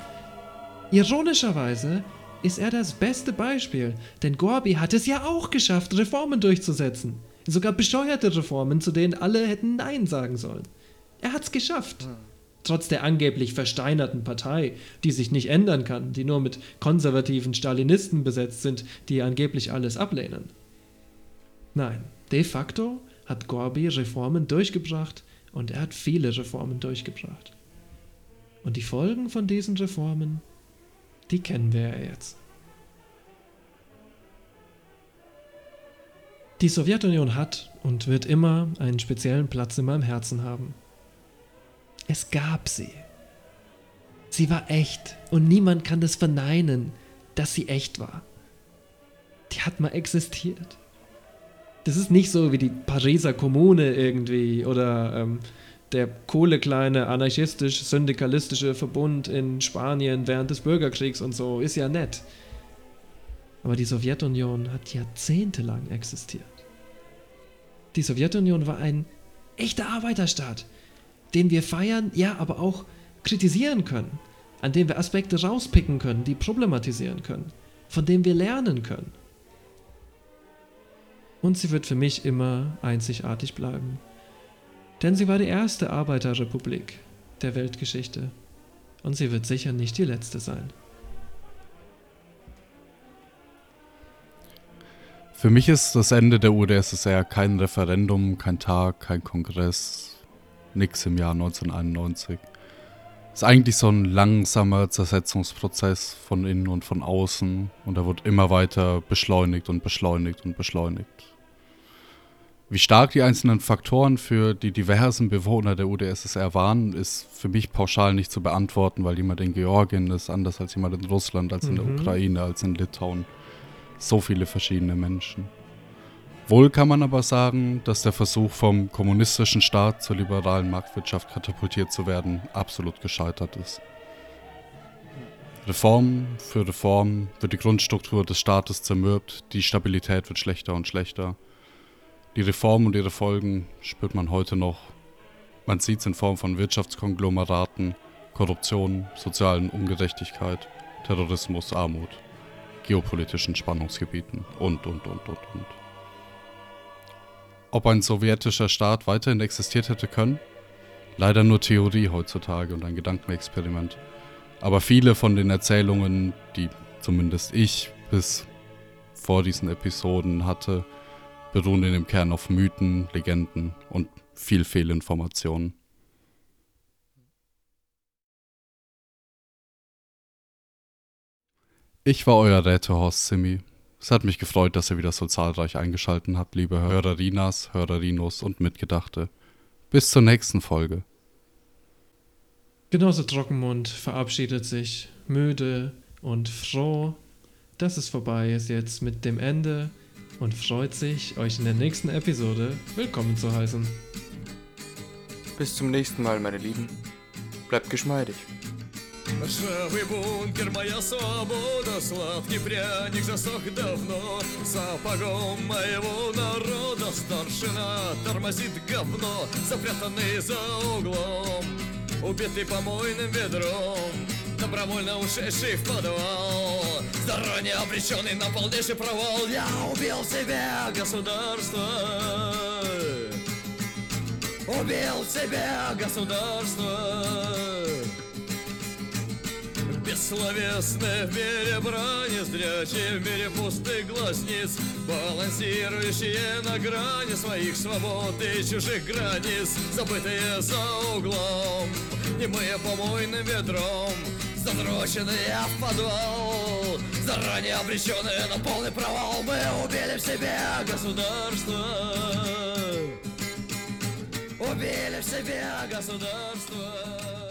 ironischerweise ist er das beste Beispiel, denn Gorbi hat es ja auch geschafft, Reformen durchzusetzen. Sogar bescheuerte Reformen, zu denen alle hätten Nein sagen sollen. Er hat's geschafft. Trotz der angeblich versteinerten Partei, die sich nicht ändern kann, die nur mit konservativen Stalinisten besetzt sind, die angeblich alles ablehnen. Nein, de facto hat Gorbi Reformen durchgebracht und er hat viele Reformen durchgebracht. Und die Folgen von diesen Reformen die kennen wir ja jetzt. Die Sowjetunion hat und wird immer einen speziellen Platz in meinem Herzen haben. Es gab sie. Sie war echt und niemand kann das verneinen, dass sie echt war. Die hat mal existiert. Das ist nicht so wie die Pariser Kommune irgendwie oder ähm, der kohlekleine anarchistisch-syndikalistische Verbund in Spanien während des Bürgerkriegs und so ist ja nett. Aber die Sowjetunion hat jahrzehntelang existiert. Die Sowjetunion war ein echter Arbeiterstaat. den wir feiern, ja, aber auch kritisieren können, an dem wir Aspekte rauspicken können, die problematisieren können, von dem wir lernen können. Und sie wird für mich immer einzigartig bleiben. Denn sie war die erste Arbeiterrepublik der Weltgeschichte. Und sie wird sicher nicht die letzte sein. Für mich ist das Ende der UdSSR kein Referendum, kein Tag, kein Kongress, nix im Jahr 1991. Es ist eigentlich so ein langsamer Zersetzungsprozess von innen und von außen und er wird immer weiter beschleunigt und beschleunigt und beschleunigt. Wie stark die einzelnen Faktoren für die diversen Bewohner der UdSSR waren, ist für mich pauschal nicht zu beantworten, weil jemand in Georgien ist anders als jemand in Russland, als in der Mhm. Ukraine, als in Litauen. So viele verschiedene Menschen. Wohl kann man aber sagen, dass der Versuch vom kommunistischen Staat zur liberalen Marktwirtschaft katapultiert zu werden absolut gescheitert ist. Reform für Reform wird die Grundstruktur des Staates zermürbt, die Stabilität wird schlechter und schlechter. Die Reform und ihre Folgen spürt man heute noch. Man sieht es in Form von Wirtschaftskonglomeraten, Korruption, sozialen Ungerechtigkeit, Terrorismus, Armut, geopolitischen Spannungsgebieten und, und, und, und, und. Ob ein sowjetischer Staat weiterhin existiert hätte können? Leider nur Theorie heutzutage und ein Gedankenexperiment. Aber viele von den Erzählungen, die zumindest ich bis vor diesen Episoden hatte, beruhen in dem Kern auf Mythen, Legenden und viel Fehlinformationen. Ich war euer Rätehorst Simi. Es hat mich gefreut, dass ihr wieder so zahlreich eingeschalten habt, liebe Hörerinas, Hörerinos und Mitgedachte. Bis zur nächsten Folge. Genosse Trockenmund verabschiedet sich müde und froh, dass es vorbei ist jetzt mit dem Ende und freut sich, euch in der nächsten Episode willkommen zu heißen. Bis zum nächsten Mal, meine Lieben. Bleibt geschmeidig. Ржавый бункер, моя свобода Сладкий пряник засох давно Сапогом моего народа Старшина тормозит говно Запрятанный за углом Убитый помойным ведром Добровольно ушедший в подвал. Заранее обреченный на полнейший провал. Я убил себя, государство. Убил себя, государство Бессловесны в мире брани, зрячие в мире пустых глазниц, балансирующие на грани своих свобод и чужих границ, забытые за углом, немые помойным ведром, задроченные в подвал, заранее обреченные на полный провал, мы убили в себе государство. Убили в себе государство.